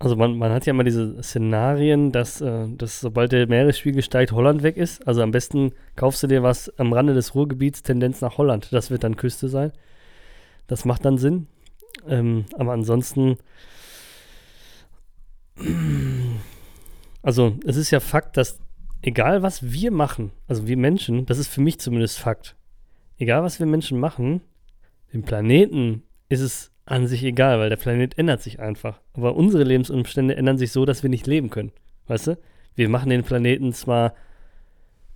Also man, man hat ja immer diese Szenarien, dass, äh, dass sobald der Meeresspiegel steigt, Holland weg ist. Also am besten kaufst du dir was am Rande des Ruhrgebiets, Tendenz nach Holland. Das wird dann Küste sein. Das macht dann Sinn. Ähm, aber ansonsten, also es ist ja Fakt, dass egal was wir machen, also wir Menschen, das ist für mich zumindest Fakt, egal was wir Menschen machen, dem Planeten ist es an sich egal, weil der Planet ändert sich einfach. Aber unsere Lebensumstände ändern sich so, dass wir nicht leben können. Weißt du? Wir machen den Planeten zwar,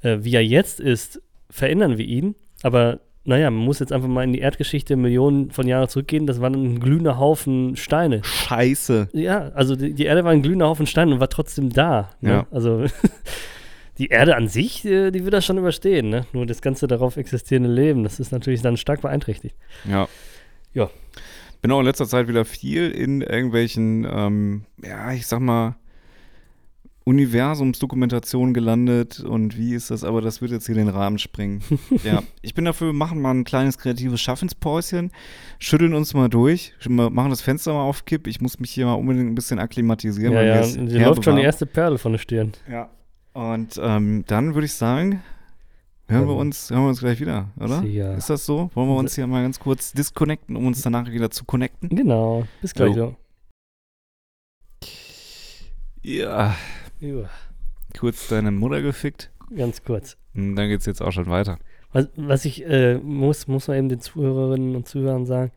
äh, wie er jetzt ist, verändern wir ihn, aber naja, man muss jetzt einfach mal in die Erdgeschichte Millionen von Jahren zurückgehen. Das war ein glühender Haufen Steine. Scheiße. Ja, also die, die Erde war ein glühender Haufen Steine und war trotzdem da. Ne? Ja. Also die Erde an sich, äh, die wird das schon überstehen. Ne? Nur das ganze darauf existierende Leben, das ist natürlich dann stark beeinträchtigt. Ja. Ja. Bin auch in letzter Zeit wieder viel in irgendwelchen, ähm, ja, ich sag mal, Universumsdokumentationen gelandet und wie ist das, aber das wird jetzt hier den Rahmen sprengen. ja, ich bin dafür, wir machen mal ein kleines kreatives Schaffenspäuschen, schütteln uns mal durch, machen das Fenster mal auf Kipp. Ich muss mich hier mal unbedingt ein bisschen akklimatisieren. Ja, ja, herbe läuft schon die erste Perle von der Stirn. Ja. Und ähm, dann würde ich sagen, hören wir Ähm, uns, hören wir uns gleich wieder, oder? Ja. Ist das so? Wollen wir uns hier mal ganz kurz disconnecten, um uns danach wieder zu connecten? Genau, bis gleich. Jo. Ja, So. Ja, kurz deine Mutter gefickt. ganz kurz. Und dann geht's jetzt auch schon weiter. Was, was ich äh, muss, muss man eben den Zuhörerinnen und Zuhörern sagen,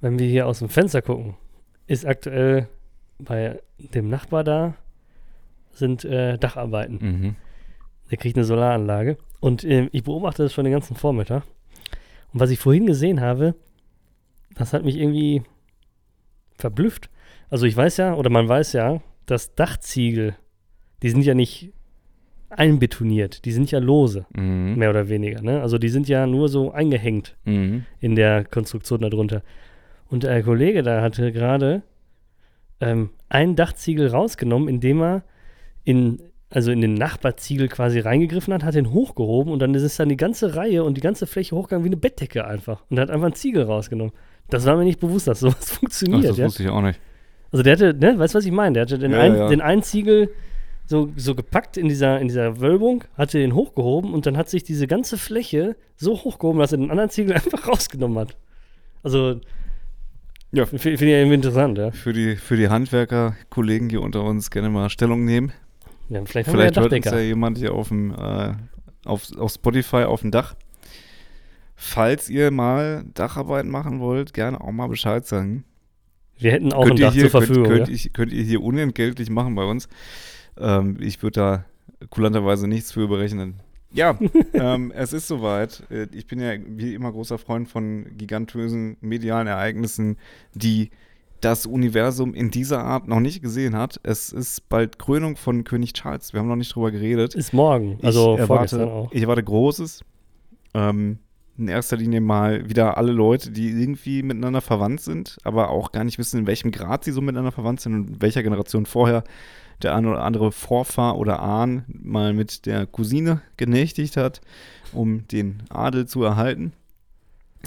wenn wir hier aus dem Fenster gucken, ist aktuell bei dem Nachbar da sind äh, Dacharbeiten. Mhm. Der kriegt eine Solaranlage. Und ähm, ich beobachte das schon den ganzen Vormittag. Und was ich vorhin gesehen habe, das hat mich irgendwie verblüfft. Also ich weiß ja, oder man weiß ja, dass Dachziegel, die sind ja nicht einbetoniert, die sind ja lose, Mhm. mehr oder weniger. Ne? Also die sind ja nur so eingehängt Mhm. in der Konstruktion darunter. Und der Kollege da hatte gerade ähm, einen Dachziegel rausgenommen, indem er in, also in den Nachbarziegel quasi reingegriffen hat, hat den hochgehoben und dann ist es dann die ganze Reihe und die ganze Fläche hochgegangen wie eine Bettdecke einfach. Und hat einfach einen Ziegel rausgenommen. Das war mir nicht bewusst, dass sowas Ach, funktioniert. das ja? wusste ich auch nicht. Also der hatte, ne, weißt du, was ich meine? Der hatte den, Ja, ein, ja. den einen Ziegel so, so gepackt in dieser, in dieser Wölbung, hatte den hochgehoben und dann hat sich diese ganze Fläche so hochgehoben, dass er den anderen Ziegel einfach rausgenommen hat. Also, Ja. finde find ich irgendwie interessant, ja. Für die, für die Handwerker-Kollegen hier unter uns gerne mal Stellung nehmen. Ja vielleicht haben Vielleicht wir ja hört uns ja jemand hier auf dem äh, auf, auf Spotify auf dem Dach. Falls ihr mal Dacharbeiten machen wollt, gerne auch mal Bescheid sagen. wir hätten auch könnt ein Dach hier, zur Verfügung. Könnt, könnt, ja. ich, könnt ihr hier unentgeltlich machen bei uns. Ähm, ich würde da kulanterweise nichts für berechnen. Ja, ähm, es ist soweit. Äh, Ich bin ja wie immer großer Freund von gigantösen medialen Ereignissen, die das Universum in dieser Art noch nicht gesehen hat. Es ist bald Krönung von König Charles. Wir haben noch nicht drüber geredet. Ist morgen, also ich erwarte, auch. Ich erwarte Großes. Ähm, in erster Linie mal wieder alle Leute, die irgendwie miteinander verwandt sind, aber auch gar nicht wissen, in welchem Grad sie so miteinander verwandt sind und in welcher Generation vorher der eine oder andere Vorfahr oder Ahn mal mit der Cousine genächtigt hat, um den Adel zu erhalten.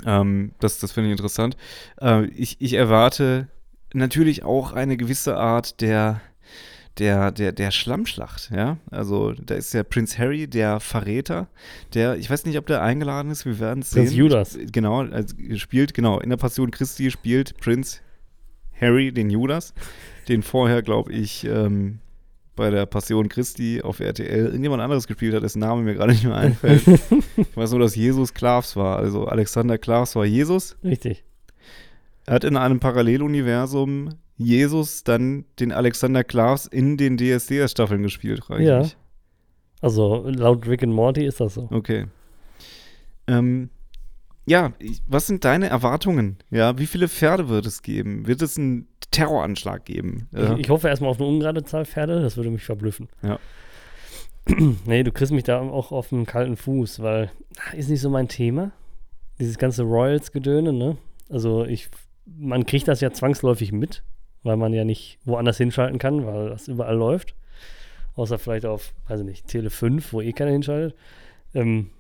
Ähm, das das finde ich interessant. Äh, ich, ich erwarte natürlich auch eine gewisse Art der, der, der, der Schlammschlacht, ja. Also da ist der Prinz Harry, der Verräter, der, ich weiß nicht, ob der eingeladen ist, wir werden es sehen. Prinz Judas. Genau, also spielt, genau, in der Passion Christi spielt Prinz Harry den Judas, den vorher, glaube ich, ähm, bei der Passion Christi auf RTL irgendjemand anderes gespielt hat, dessen Name mir gerade nicht mehr einfällt. ich weiß nur, dass Jesus Klavs war. Also Alexander Klavs war Jesus. Richtig. Er hat in einem Paralleluniversum Jesus dann den Alexander Klavs in den DSDS-Staffeln gespielt, frage Ja. mich. Also laut Rick and Morty ist das so. Okay. Ähm, ja, was sind deine Erwartungen? Ja, wie viele Pferde wird es geben? Wird es einen Terroranschlag geben? Ja. Ich, ich hoffe erstmal auf eine ungerade Zahl Pferde, das würde mich verblüffen. Ja. nee, du kriegst mich da auch auf einen kalten Fuß, weil ist nicht so mein Thema. Dieses ganze Royals-Gedöne, ne? Also ich, man kriegt das ja zwangsläufig mit, weil man ja nicht woanders hinschalten kann, weil das überall läuft. Außer vielleicht auf, weiß ich nicht, Tele 5, wo eh keiner hinschaltet. Ähm,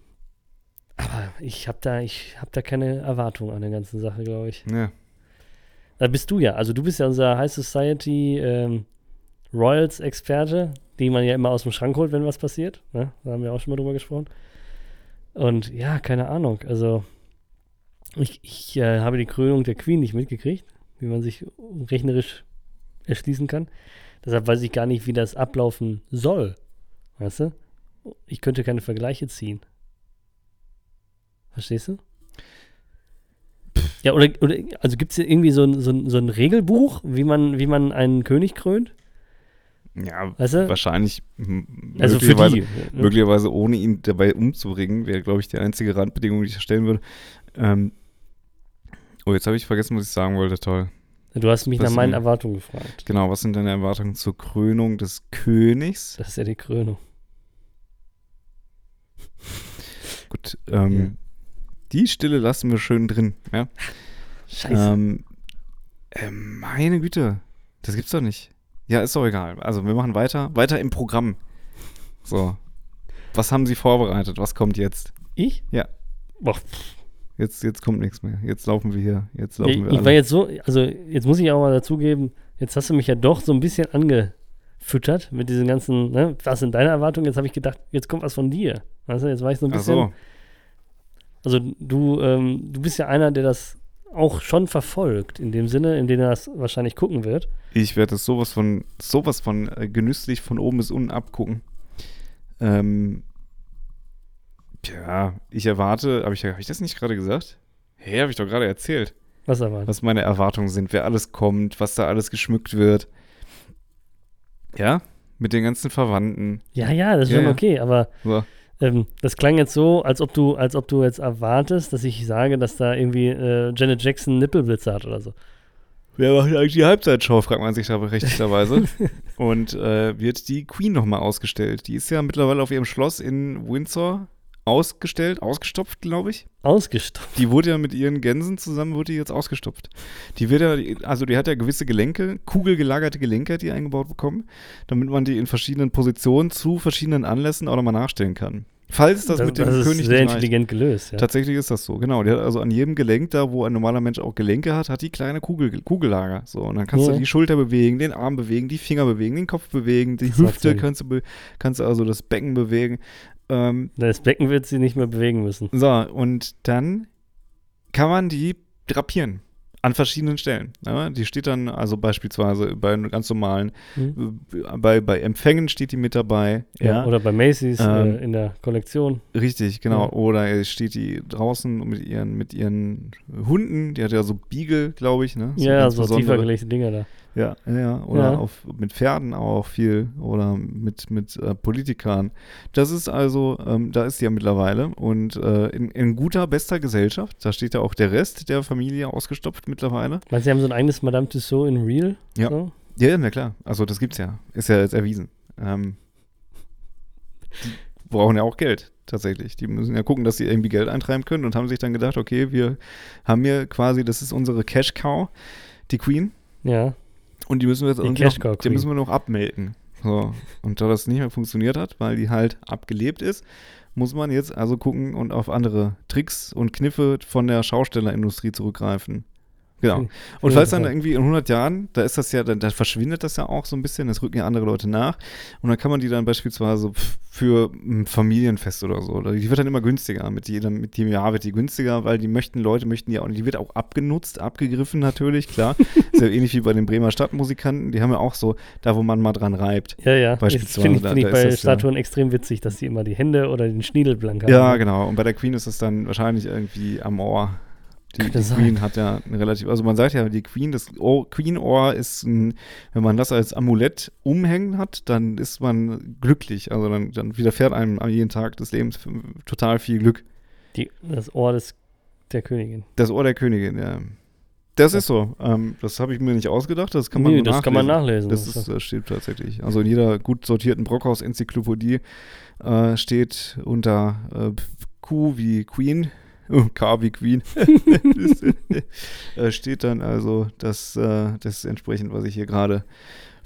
aber ich habe da, ich habe da keine Erwartung an der ganzen Sache, glaube ich. ja. Da bist du ja. Also du bist ja unser High Society ähm, Royals-Experte, die man ja immer aus dem Schrank holt, wenn was passiert. Ne? Da haben wir auch schon mal drüber gesprochen. Und ja, keine Ahnung. Also ich, ich äh, habe die Krönung der Queen nicht mitgekriegt, wie man sich rechnerisch erschließen kann. Deshalb weiß ich gar nicht, wie das ablaufen soll. Weißt du? Ich könnte keine Vergleiche ziehen. Verstehst du? Ja, oder, oder also gibt es irgendwie so ein, so, ein, so ein Regelbuch, wie man, wie man einen König krönt? Ja, Weißt du? wahrscheinlich. Also für möglicherweise, die. möglicherweise ohne ihn dabei umzubringen, wäre, glaube ich, die einzige Randbedingung, die ich stellen würde. Ähm, oh, jetzt habe ich vergessen, was ich sagen wollte. Toll. Du hast mich Was nach meinen denn? Erwartungen gefragt. Genau, was sind deine Erwartungen zur Krönung des Königs? Das ist ja die Krönung. Gut, ähm, die Stille lassen wir schön drin. Ja? Scheiße. Ähm, äh, meine Güte, das gibt's doch nicht. Ja, ist doch egal. Also wir machen weiter, weiter im Programm. So. Was haben Sie vorbereitet? Was kommt jetzt? ich? ja. Boah, Jetzt, jetzt kommt nichts mehr. Jetzt laufen wir hier. Jetzt ich, laufen wir ich war alle. jetzt so, also jetzt muss ich auch mal dazugeben, jetzt hast du mich ja doch so ein bisschen angefüttert mit diesen ganzen, ne, was sind deine Erwartungen? Jetzt habe ich gedacht, jetzt kommt was von dir. Weißt du, jetzt war ich so ein bisschen. so. Also du, ähm, du bist ja einer, der das auch schon verfolgt, in dem Sinne, in dem er das wahrscheinlich gucken wird. Ich werde es sowas von, sowas von äh, genüsslich von oben bis unten abgucken. Ähm, ja, ich erwarte, habe ich, hab ich das nicht gerade gesagt? Hä, habe ich doch gerade erzählt. Was erwartet? was meine Erwartungen sind, wer alles kommt, was da alles geschmückt wird. Ja, mit den ganzen Verwandten. Ja, ja, das ist Ja, schon okay, aber So. ähm, das klang jetzt so, als ob du, als ob du jetzt erwartest, dass ich sage, dass da irgendwie äh, Janet Jackson Nippelblitze hat oder so. Wer macht eigentlich die Halbzeitshow, fragt man sich da berechtigterweise. Und äh, wird die Queen nochmal ausgestellt. Die ist ja mittlerweile auf ihrem Schloss in Windsor ausgestellt, ausgestopft, glaube ich. Ausgestopft. Die wurde ja mit ihren Gänsen zusammen, wurde die jetzt ausgestopft. Die wird ja, also die hat ja gewisse Gelenke, kugelgelagerte Gelenke, hat die eingebaut bekommen, damit man die in verschiedenen Positionen zu verschiedenen Anlässen auch nochmal nachstellen kann. Falls das, mit dem das ist König sehr nicht reicht. intelligent gelöst, ja. Tatsächlich ist das so, genau. Die hat also an jedem Gelenk da, wo ein normaler Mensch auch Gelenke hat, hat die kleine Kugel, Kugellager. So, und dann kannst Ja. du die Schulter bewegen, den Arm bewegen, die Finger bewegen, den Kopf bewegen, die Das Hüfte kannst du, kannst du also das Becken bewegen. Ähm, Das Becken wird sie nicht mehr bewegen müssen. so, und dann kann man die drapieren. An verschiedenen Stellen. Ja, die steht dann also beispielsweise bei ganz normalen, Hm? äh, bei, bei Empfängen steht die mit dabei. Ja. Oder bei Macy's Ähm, äh, in der Kollektion. Richtig, genau. Ja. Oder steht die draußen mit ihren, mit ihren Hunden, die hat ja so Beagle, glaube ich, ne? ja, ganz so tiefer gelegte Dinger da. Ja, ja. Oder Ja. Auf, mit Pferden auch viel oder mit, mit äh, Politikern. Das ist also, ähm, da ist sie ja mittlerweile und äh, in, in guter, bester Gesellschaft. Da steht ja auch der Rest der Familie ausgestopft mittlerweile. Meinst du, sie haben so ein eigenes Madame Tussauds in Real? Ja. So? Ja, ja, na klar. Also das gibt's ja. Ist ja jetzt erwiesen. Ähm, die brauchen ja auch Geld, tatsächlich. Die müssen ja gucken, dass sie irgendwie Geld eintreiben können und haben sich dann gedacht, okay, wir haben hier quasi, das ist unsere Cash Cow, die Queen, Ja. Und die müssen wir jetzt irgendwie noch, die müssen wir noch abmelken. So. Und da das nicht mehr funktioniert hat, weil die halt abgelebt ist, muss man jetzt also gucken und auf andere Tricks und Kniffe von der Schaustellerindustrie zurückgreifen. Genau. Hm. Und falls dann irgendwie in 100 Jahren, da ist das ja, dann, dann verschwindet das ja auch so ein bisschen, das rücken ja andere Leute nach. Und dann kann man die dann beispielsweise für ein Familienfest oder so, oder die wird dann immer günstiger. Mit jedem, mit jedem Jahr wird die günstiger, weil die möchten, Leute möchten die auch, die wird auch abgenutzt, abgegriffen natürlich, klar. ist ja ähnlich wie bei den Bremer Stadtmusikanten, die haben ja auch so, da wo man mal dran reibt. Ja, ja. Das Beispielsweise, Finde ich, da- find ich da ist bei das ja- Statuen extrem witzig, dass die immer die Hände oder den Schniedel blank haben. Ja, genau. Und bei der Queen ist es dann wahrscheinlich irgendwie am Ohr. Die, die. Queen hat ja relativ, also man sagt ja, die Queen, das Ohr, Queen-Ohr ist ein, wenn man das als Amulett umhängen hat, dann ist man glücklich. Also dann, dann widerfährt einem an jeden Tag des Lebens total viel Glück. Die, das Ohr des, der Königin. Das Ohr der Königin, ja. Das ist so. Ähm, das habe ich mir nicht ausgedacht, das kann man nee, das kann man nachlesen. nachlesen. Das, ist, das steht tatsächlich. Also in jeder gut sortierten Brockhaus-Enzyklopädie äh, steht unter äh, Q wie Queen, K wie Queen, äh, steht dann also das, äh, das entsprechend, was ich hier gerade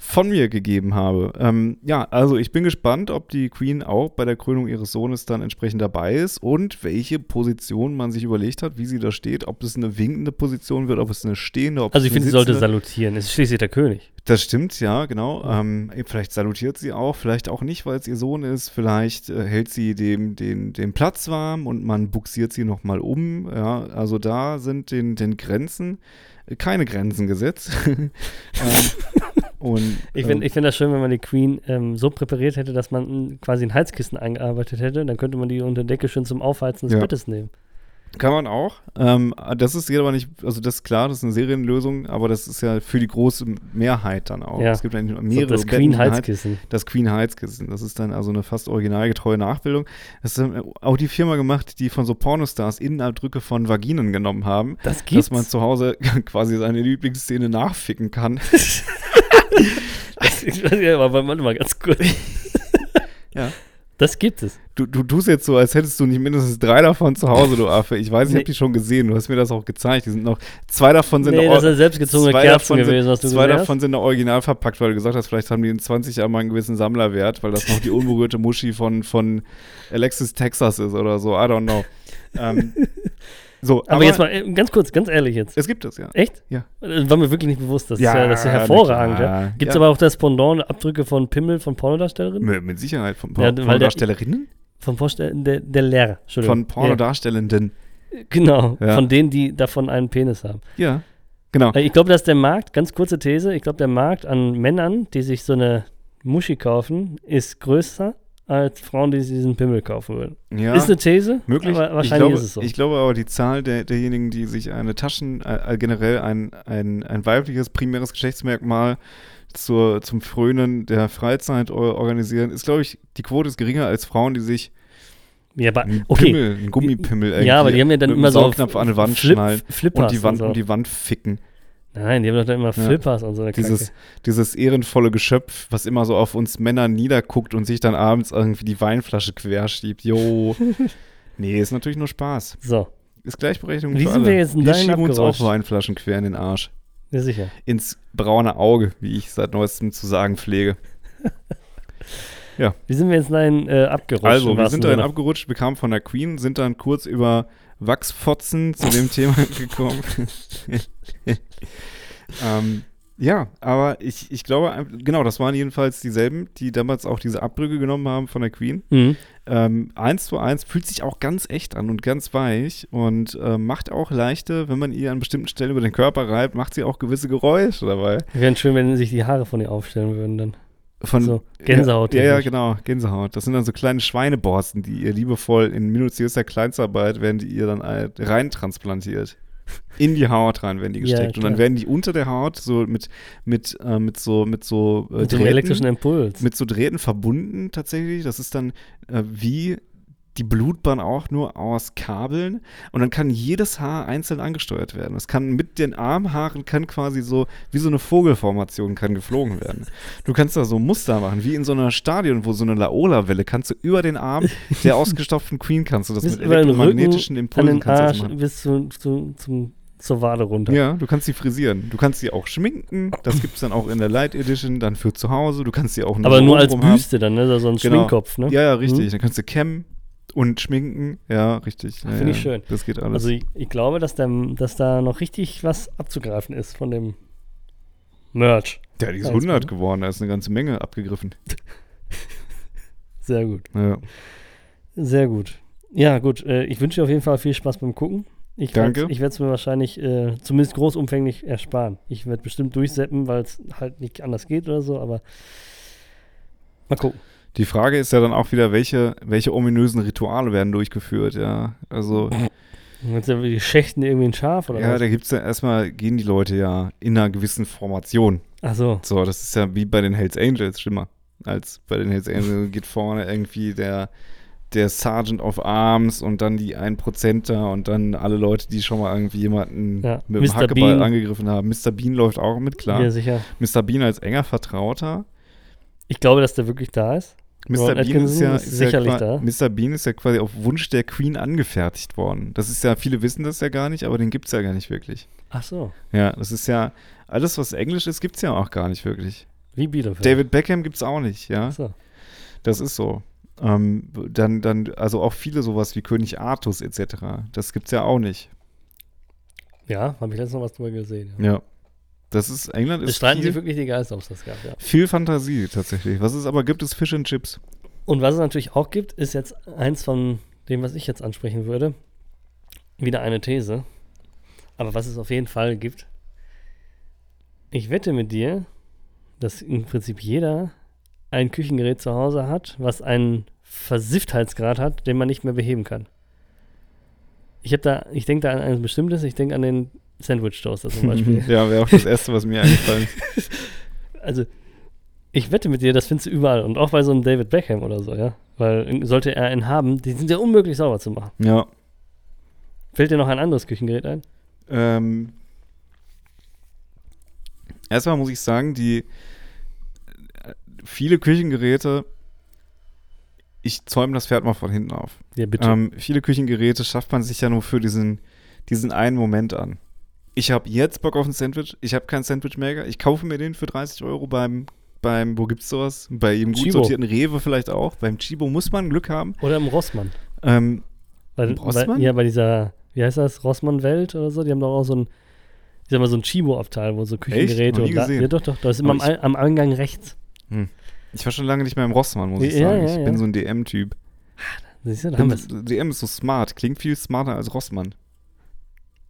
von mir gegeben habe. Ähm, ja, also ich bin gespannt, ob die Queen auch bei der Krönung ihres Sohnes dann entsprechend dabei ist und welche Position man sich überlegt hat, wie sie da steht, ob es eine winkende Position wird, ob es eine stehende, ob also ich finde, sie sollte salutieren. Es ist schließlich der König. das stimmt, ja, genau. Ähm, vielleicht salutiert sie auch, vielleicht auch nicht, weil es ihr Sohn ist. Vielleicht äh, hält sie dem den, den Platz warm und man buxiert sie nochmal um. Ja, also da sind den, den Grenzen äh, keine Grenzen gesetzt. ähm, und, Ich finde ähm, ich find das schön, wenn man die Queen ähm, so präpariert hätte, dass man mm, quasi ein Heizkissen eingearbeitet hätte. Dann könnte man die unter Decke schön zum Aufheizen des Ja. Bettes nehmen. Kann man auch. Ähm, das ist aber nicht, also das ist klar, das ist eine Serienlösung, aber das ist ja für die große Mehrheit dann auch. Ja. Es gibt eigentlich So, mehrere das Betten, die halt Queen-Heizkissen. das Queen Heizkissen. Das ist dann also eine fast originalgetreue Nachbildung. Das ist auch die Firma gemacht, die von so Pornostars Innenabdrücke von Vaginen genommen haben, Das gibt's. dass man zu Hause quasi seine Lieblingsszene nachficken kann. ich weiß ja, aber warte mal ganz kurz. Ja. Das gibt es. Du, du tust jetzt so, als hättest du nicht mindestens drei davon zu Hause, du Affe. Ich weiß, ich Nee. habe die schon gesehen. Du hast mir das auch gezeigt. Die sind noch, zwei davon sind Nee, noch- das sind selbstgezogene Kerzen gewesen, sind, Zwei gesehen davon sind noch original verpackt, weil du gesagt hast, vielleicht haben die in 20 Jahren mal einen gewissen Sammlerwert, weil das noch die unberührte Muschi von, von Alexis Texas ist oder so. I don't know. ähm, so, Aber, jetzt mal äh, ganz kurz, ganz ehrlich jetzt. Es gibt es, ja. Echt? Ja. Das war mir wirklich nicht bewusst. Das Ja, ist ja, das ist ja hervorragend. Ja. Gibt es Ja. aber auch das Pendant, Abdrücke von Pimmel von Pornodarstellerinnen? Mit, mit Sicherheit. Von, Por Pornodarstellerinnen? Von Vorstellen, der, der Lehrer, Entschuldigung. Von Pornodarstellenden. Genau, von denen, die davon einen Penis haben. Ja. Genau. Äh, Ich glaube, dass der Markt, ganz kurze These, ich glaube, der Markt an Männern, die sich so eine Muschi kaufen, ist größer als Frauen, die sich diesen Pimmel kaufen würden. Ja. Ist eine These, Möglich. aber wahrscheinlich ich glaube, ist es so. Ich glaube aber, die Zahl der, derjenigen, die sich eine Taschen, äh, generell ein, ein, ein weibliches primäres Geschlechtsmerkmal zur, zum Frönen der Freizeit or organisieren, ist, glaube ich, die Quote ist geringer als Frauen, die sich ja, aber, einen okay. Pimmel, einen Gummipimmel Ja, aber die haben ja dann immer so Saugnapf an die Wand Flip, schnallen Flippers und die Wand so. um die Wand ficken. Nein, die haben doch dann immer Ja. Flippers und so eine Dieses, Kacke. dieses ehrenvolle Geschöpf, was immer so auf uns Männer niederguckt und sich dann abends irgendwie die Weinflasche querschiebt. Jo. nee, ist natürlich nur Spaß. So, Ist Gleichberechtigung Wie für sind alle. wir jetzt in wir schieben uns auch? Weinflaschen quer in den Arsch. ja sicher. Ins braune Auge, wie ich seit neuestem zu sagen pflege. Wie sind wir jetzt dahin äh, abgerutscht? also, wir sind dahin abgerutscht, wir kamen von der Queen, sind dann kurz über Wachsfotzen zu dem Thema gekommen. ähm, ja, aber ich, ich glaube, genau, das waren jedenfalls dieselben, die damals auch diese Abbrüche genommen haben von der Queen. Mhm. Ähm, eins zu eins fühlt sich auch ganz echt an und ganz weich und äh, macht auch leichte, wenn man ihr an bestimmten Stellen über den Körper reibt, macht sie auch gewisse Geräusche dabei. Wäre schön, wenn sich die Haare von ihr aufstellen würden dann. Von, So, Gänsehaut. Ja, ja, genau, Gänsehaut. Das sind dann so kleine Schweineborsten, die ihr liebevoll in minutiöser Kleinstarbeit werden die ihr dann äh, rein transplantiert. In die Haut rein werden die Ja, gesteckt. und dann werden die unter der Haut so mit, mit, äh, mit so, mit so äh, Mit Drähten- elektrischen Impuls. mit so Drähten verbunden tatsächlich. Das ist dann äh, wie die Blutbahn auch nur aus Kabeln und dann kann jedes Haar einzeln angesteuert werden. Es kann mit den Armhaaren kann quasi so wie so eine Vogelformation kann geflogen werden. Du kannst da so Muster machen, wie in so einer Stadion, wo so eine Laola-Welle kannst du über den Arm der ausgestopften Queen kannst du das bis mit elektromagnetischen Impulsen kannst du machen. bis zu, zu, zum, zur Wade runter. Ja, du kannst sie frisieren. Du kannst sie auch schminken. Das gibt es dann auch in der Light Edition, dann für zu Hause. Du kannst sie auch Aber so nur als obenrum haben. Büste dann, ne? So ein Genau. Schminkkopf, ne? Ja, ja, richtig. Dann kannst du kämmen Und schminken, ja, richtig. Ja, Finde ich ja, schön. Das geht alles. Also ich, ich glaube, dass, der, dass da noch richtig was abzugreifen ist von dem Merch. der ist Alles 100 gut. geworden, da ist eine ganze Menge abgegriffen. Sehr gut. Ja. Sehr gut. Ja, gut. Äh, ich wünsche dir auf jeden Fall viel Spaß beim Gucken. Ich Danke. Ich werde es mir wahrscheinlich äh, zumindest großumfänglich ersparen. Ich werde bestimmt durchseppen, weil es halt nicht anders geht oder so, aber mal gucken. Die Frage ist ja dann auch wieder, welche, welche ominösen Rituale werden durchgeführt, ja. Also, Jetzt die Schächten irgendwie ein Schaf oder ja, was? da gibt es ja erstmal, gehen die Leute ja in einer gewissen Formation. Ach so. So, das ist ja wie bei den Hells Angels schlimmer. Als bei den Hells Angels geht vorne irgendwie der, der Sergeant of Arms und dann die 1%er und dann alle Leute, die schon mal irgendwie jemanden Ja, mit dem. Hackeball Bean. angegriffen haben. Mr. Bean läuft auch mit, klar. Ja, sicher. Mr. Bean als enger Vertrauter. Ich glaube, dass der wirklich da ist. Mr. Bean ist ja, ist ja sicherlich qua- da. Mr. Bean ist ja quasi auf Wunsch der Queen angefertigt worden. Das ist ja, viele wissen das ja gar nicht, aber den gibt es ja gar nicht wirklich. Ach so. Ja, das ist ja, alles was Englisch ist, gibt es ja auch gar nicht wirklich. Wie Bielefeld. David Beckham gibt es auch nicht, ja. Ach so. Das ist so. Ähm, dann, dann, also auch viele sowas wie König Artus etc. Das gibt's ja auch nicht. Ja, habe ich letztens noch was drüber gesehen. Ja. Ja. Das ist, England ist streiten sich viel, wirklich die Geister, ob es das gab, ja. viel Fantasie tatsächlich. Was es aber gibt, ist Fish and Chips. Und was es natürlich auch gibt, ist jetzt eins von dem, was ich jetzt ansprechen würde. Wieder eine These. Aber was es auf jeden Fall gibt. Ich wette mit dir, dass im Prinzip jeder ein Küchengerät zu Hause hat, was einen Versifftheitsgrad hat, den man nicht mehr beheben kann. Ich habe da, ich denke da an ein bestimmtes, ich denke an den Sandwich Toaster zum Beispiel. ja, wäre auch das Erste, was mir eingefallen ist. also, ich wette mit dir, das findest du überall. Und auch bei so einem David Beckham oder so, ja. Weil sollte er einen haben, die sind ja unmöglich sauber zu machen. Ja. Fällt dir noch ein anderes Küchengerät ein? Ähm, erstmal muss ich sagen, die äh, viele Küchengeräte, ich zäume das Pferd mal von hinten auf. Ja, bitte. Ähm, viele Küchengeräte schafft man sich ja nur für diesen, diesen einen Moment an. Ich habe jetzt Bock auf ein Sandwich. Ich habe keinen Sandwichmaker. Ich kaufe mir den für 30 Euro beim, beim wo gibt's sowas? Bei jedem gut Chibo. sortierten Rewe vielleicht auch. Beim Chibo muss man Glück haben. Oder im Rossmann. Ähm, Weil, Im Rossmann? Weil, ja, bei dieser, wie heißt das, Rossmann-Welt oder so, die haben doch auch so ein, ich sag mal, so ein Chibo-Abteil, wo so Küchengeräte und da. Ja, doch, doch, das ist immer am, ich- am Eingang rechts. ich war schon lange nicht mehr im Rossmann, muss ich Ja, sagen. ja, ich bin so ein DM-Typ. Da wir's. DM ist so smart. Klingt viel smarter als Rossmann.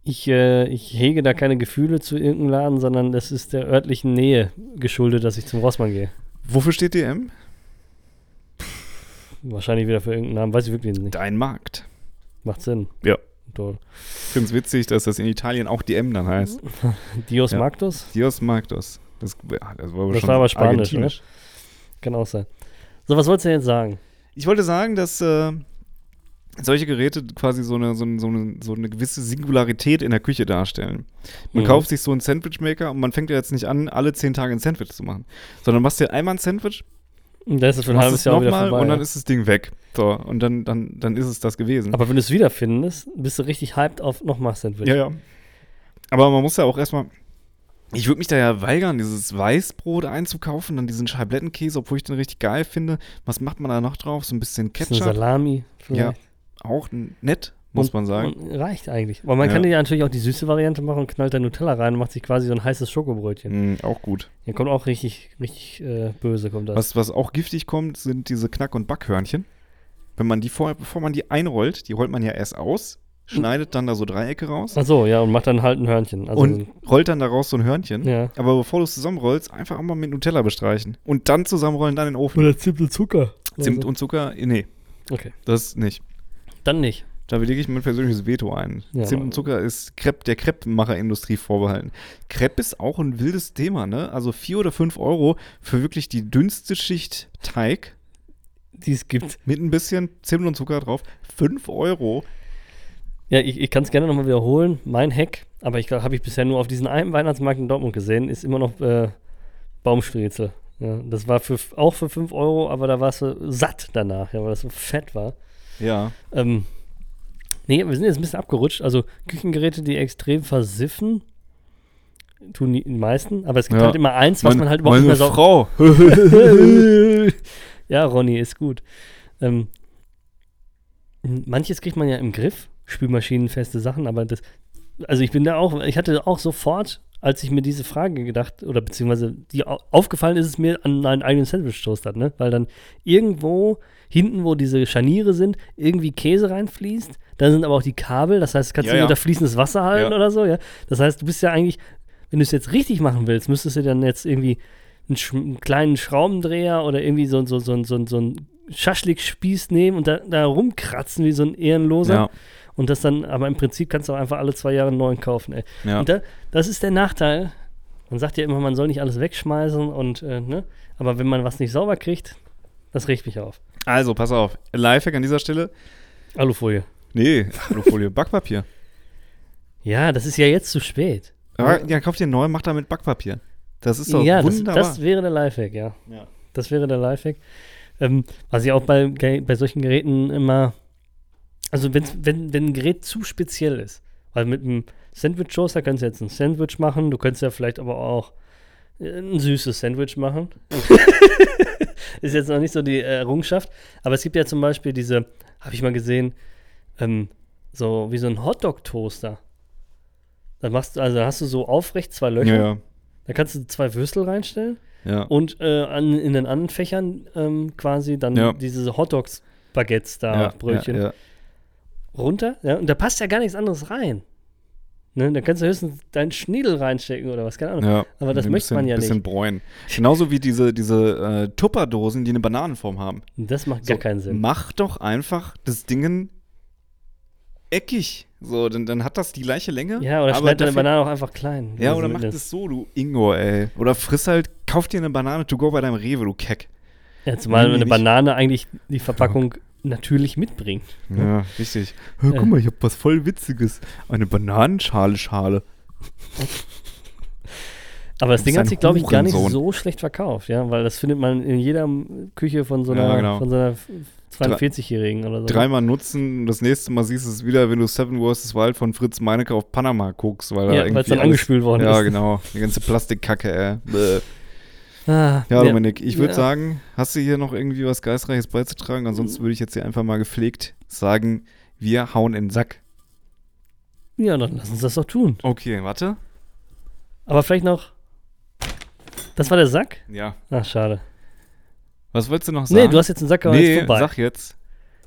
Ich, äh, ich hege da keine Gefühle zu irgendeinem Laden, sondern das ist der örtlichen Nähe geschuldet, dass ich zum Rossmann gehe. Wofür steht DM? Wahrscheinlich wieder für irgendeinen Namen, weiß ich wirklich nicht. Dein Markt. Macht Sinn. Ja. Toll. Ich finde es witzig, dass das in Italien auch DM dann heißt. Dios Ja. Magdos? Dios Marktos. Das, das war aber Das schon war aber Spanisch, argentinisch. Kann auch sein. So, was wolltest du jetzt sagen? Ich wollte sagen, dass äh, solche Geräte quasi so eine, so, eine, so, eine, so eine gewisse Singularität in der Küche darstellen. Man Mhm. kauft sich so einen Sandwichmaker und man fängt ja jetzt nicht an, alle zehn Tage ein Sandwich zu machen. Sondern machst dir einmal ein Sandwich, Und Da ist es für ein machst halbes es Jahr wieder nochmal vorbei. und dann ja. ist das Ding weg. So, und dann, dann, dann ist es das gewesen. Aber wenn du es wiederfindest, bist du richtig hyped auf nochmal Sandwich. ja, ja. Aber man muss ja auch erstmal. Ich würde mich da ja weigern, dieses Weißbrot einzukaufen, dann diesen Scheiblettenkäse, obwohl ich den richtig geil finde. Was macht man da noch drauf? So ein bisschen Ketchup. Salami vielleicht. Auch nett, muss Und- man sagen. Reicht eigentlich. Aber man Ja. kann ja natürlich auch die süße Variante machen und knallt da Nutella rein und macht sich quasi so ein heißes Schokobrötchen. Mm, auch gut. Hier kommt auch richtig, richtig äh, böse, kommt das. Was, was auch giftig kommt, sind diese Knack- und Backhörnchen. Wenn man die vorher, bevor man die einrollt, die rollt man ja erst aus, schneidet dann da so Dreiecke raus Ach so, ja, und macht dann halt ein Hörnchen. Also, und rollt dann daraus so ein Hörnchen. ja. Aber bevor du es zusammenrollst, einfach auch mal mit Nutella bestreichen. Und dann zusammenrollen, dann in den Ofen. Oder Zimt und Zucker. Zimt Also. und Zucker, nee, Okay, das nicht. Dann nicht. Da lege ich mein persönliches Veto ein. Ja, Zimt und Zucker ist Crepe, der Crepe-Macherindustrie vorbehalten. Crepe ist auch ein wildes Thema, ne? Also 4 oder 5 Euro für wirklich die dünnste Schicht Teig Die es gibt. mit ein bisschen Zimt und Zucker drauf. 5 Euro. Ja, ich, ich kann es gerne nochmal wiederholen. Mein Hack, aber ich glaube, habe ich bisher nur auf diesen einen Weihnachtsmarkt in Dortmund gesehen, ist immer noch äh, Baumstriezel. Ja, das war für, auch für 5 Euro, aber da warst du satt danach, ja, weil das so fett war. Ja. Ähm, nee, wir sind jetzt ein bisschen abgerutscht. Also Küchengeräte, die extrem versiffen, tun die, meisten, aber es gibt Ja. halt immer eins, was man halt überhaupt meine nicht mehr. Frau. ja, Ronny, ist gut. Ähm, Manches kriegt man ja im Griff, spülmaschinenfeste Sachen, aber das, also ich bin da auch, ich hatte auch sofort, als ich mir diese Frage gedacht, oder beziehungsweise die au- aufgefallen ist es mir an meinen eigenen Sandwich-Toaster, ne? Weil dann irgendwo hinten, wo diese Scharniere sind, irgendwie Käse reinfließt. Da sind aber auch die Kabel, das heißt, kannst Ja, du ja. unter fließendes Wasser halten Ja. oder so, ja. Das heißt, du bist ja eigentlich, wenn du es jetzt richtig machen willst, müsstest du dann jetzt irgendwie einen, einen kleinen Schraubendreher oder irgendwie so, so, so, so, so einen Schaschlik-Spieß nehmen und da, da rumkratzen wie so ein Ehrenloser. Ja, Und das dann, aber im Prinzip kannst du auch einfach alle zwei Jahre einen neuen kaufen, ey. ja. Und da, das ist der Nachteil. Man sagt ja immer, man soll nicht alles wegschmeißen und, äh, ne? Aber wenn man was nicht sauber kriegt, das riecht mich auf. Also, pass auf. Lifehack an dieser Stelle. Alufolie. Nee, Alufolie, Backpapier. Ja, das ist ja jetzt zu spät. Aber, ja, kauf dir neu, mach damit Backpapier. Das ist doch ja, das, wunderbar. das wäre der Lifehack, ja. Ja. Das wäre der Lifehack. Ähm, was ich auch bei, bei solchen Geräten immer, also wenn's, wenn, wenn ein Gerät zu speziell ist, weil mit einem Sandwich-Toaster kannst du jetzt ein Sandwich machen, du könntest ja vielleicht aber auch äh, ein süßes Sandwich machen. ist jetzt noch nicht so die Errungenschaft, aber es gibt ja zum Beispiel diese, habe ich mal gesehen, ähm, so wie so ein Hotdog-Toaster. Da machst du, also hast du so aufrecht zwei Löcher, ja, ja. da kannst du zwei Würstel reinstellen ja. und äh, an, in den anderen Fächern ähm, quasi dann diese Hotdogs, Baguettes da, Brötchen. Runter. Ja, und da passt ja gar nichts anderes rein. Ne, da kannst du höchstens deinen Schniedel reinstecken oder was, keine Ahnung. Ja, Aber das ein möchte bisschen, man ja bisschen nicht. bräunen. Genauso wie diese, diese äh, Tupperdosen, die eine Bananenform haben. Das macht So, gar keinen Sinn. Mach doch einfach das Ding eckig. So, dann, dann hat das die gleiche Länge. Ja, oder schneid deine Banane auch einfach klein. Ja, oder mach das- das so, du Ingo, ey. Oder friss halt, kauf dir eine Banane to go bei deinem Rewe, du Keck. Ja, zumal Nee, eine. Banane eigentlich die Verpackung natürlich mitbringt. Ja, richtig. Hör, guck mal, ich hab was voll Witziges. Eine Bananenschale-Schale. Aber das Ding hat sich, glaube ich, gar nicht so schlecht verkauft, ja, weil das findet man in jeder Küche von so Ja, einer, genau. von so einer 42-Jährigen oder so. Dreimal nutzen, das nächste Mal siehst du es wieder, wenn du Seven Wars Wild von Fritz Meinecke auf Panama guckst, weil da Ja, weil es irgendwie dann angespült worden Ja, ist. genau. Die ganze Plastikkacke, ey. Ah, Ja, Dominik, ich würde Ja. sagen, hast du hier noch irgendwie was Geistreiches beizutragen? Ansonsten würde ich jetzt hier einfach mal gepflegt sagen, wir hauen in den Sack. Ja, dann lass uns das doch tun. Okay, warte. Aber vielleicht noch. Das war der Sack? Ja. Ach, schade. Was wolltest du noch sagen? Nee, du hast jetzt einen Sack, aber nee, jetzt vorbei. sag jetzt.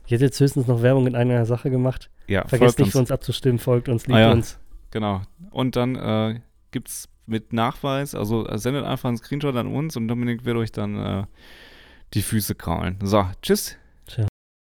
Ich hätte jetzt höchstens noch Werbung in einer Sache gemacht. Ja, Vergesst nicht, für uns. uns abzustimmen, folgt uns, liebt Ah, ja. uns. Genau. Und dann äh, gibt's mit Nachweis, also äh, sendet einfach einen Screenshot an uns und Dominik wird euch dann äh, die Füße kraulen. So, tschüss.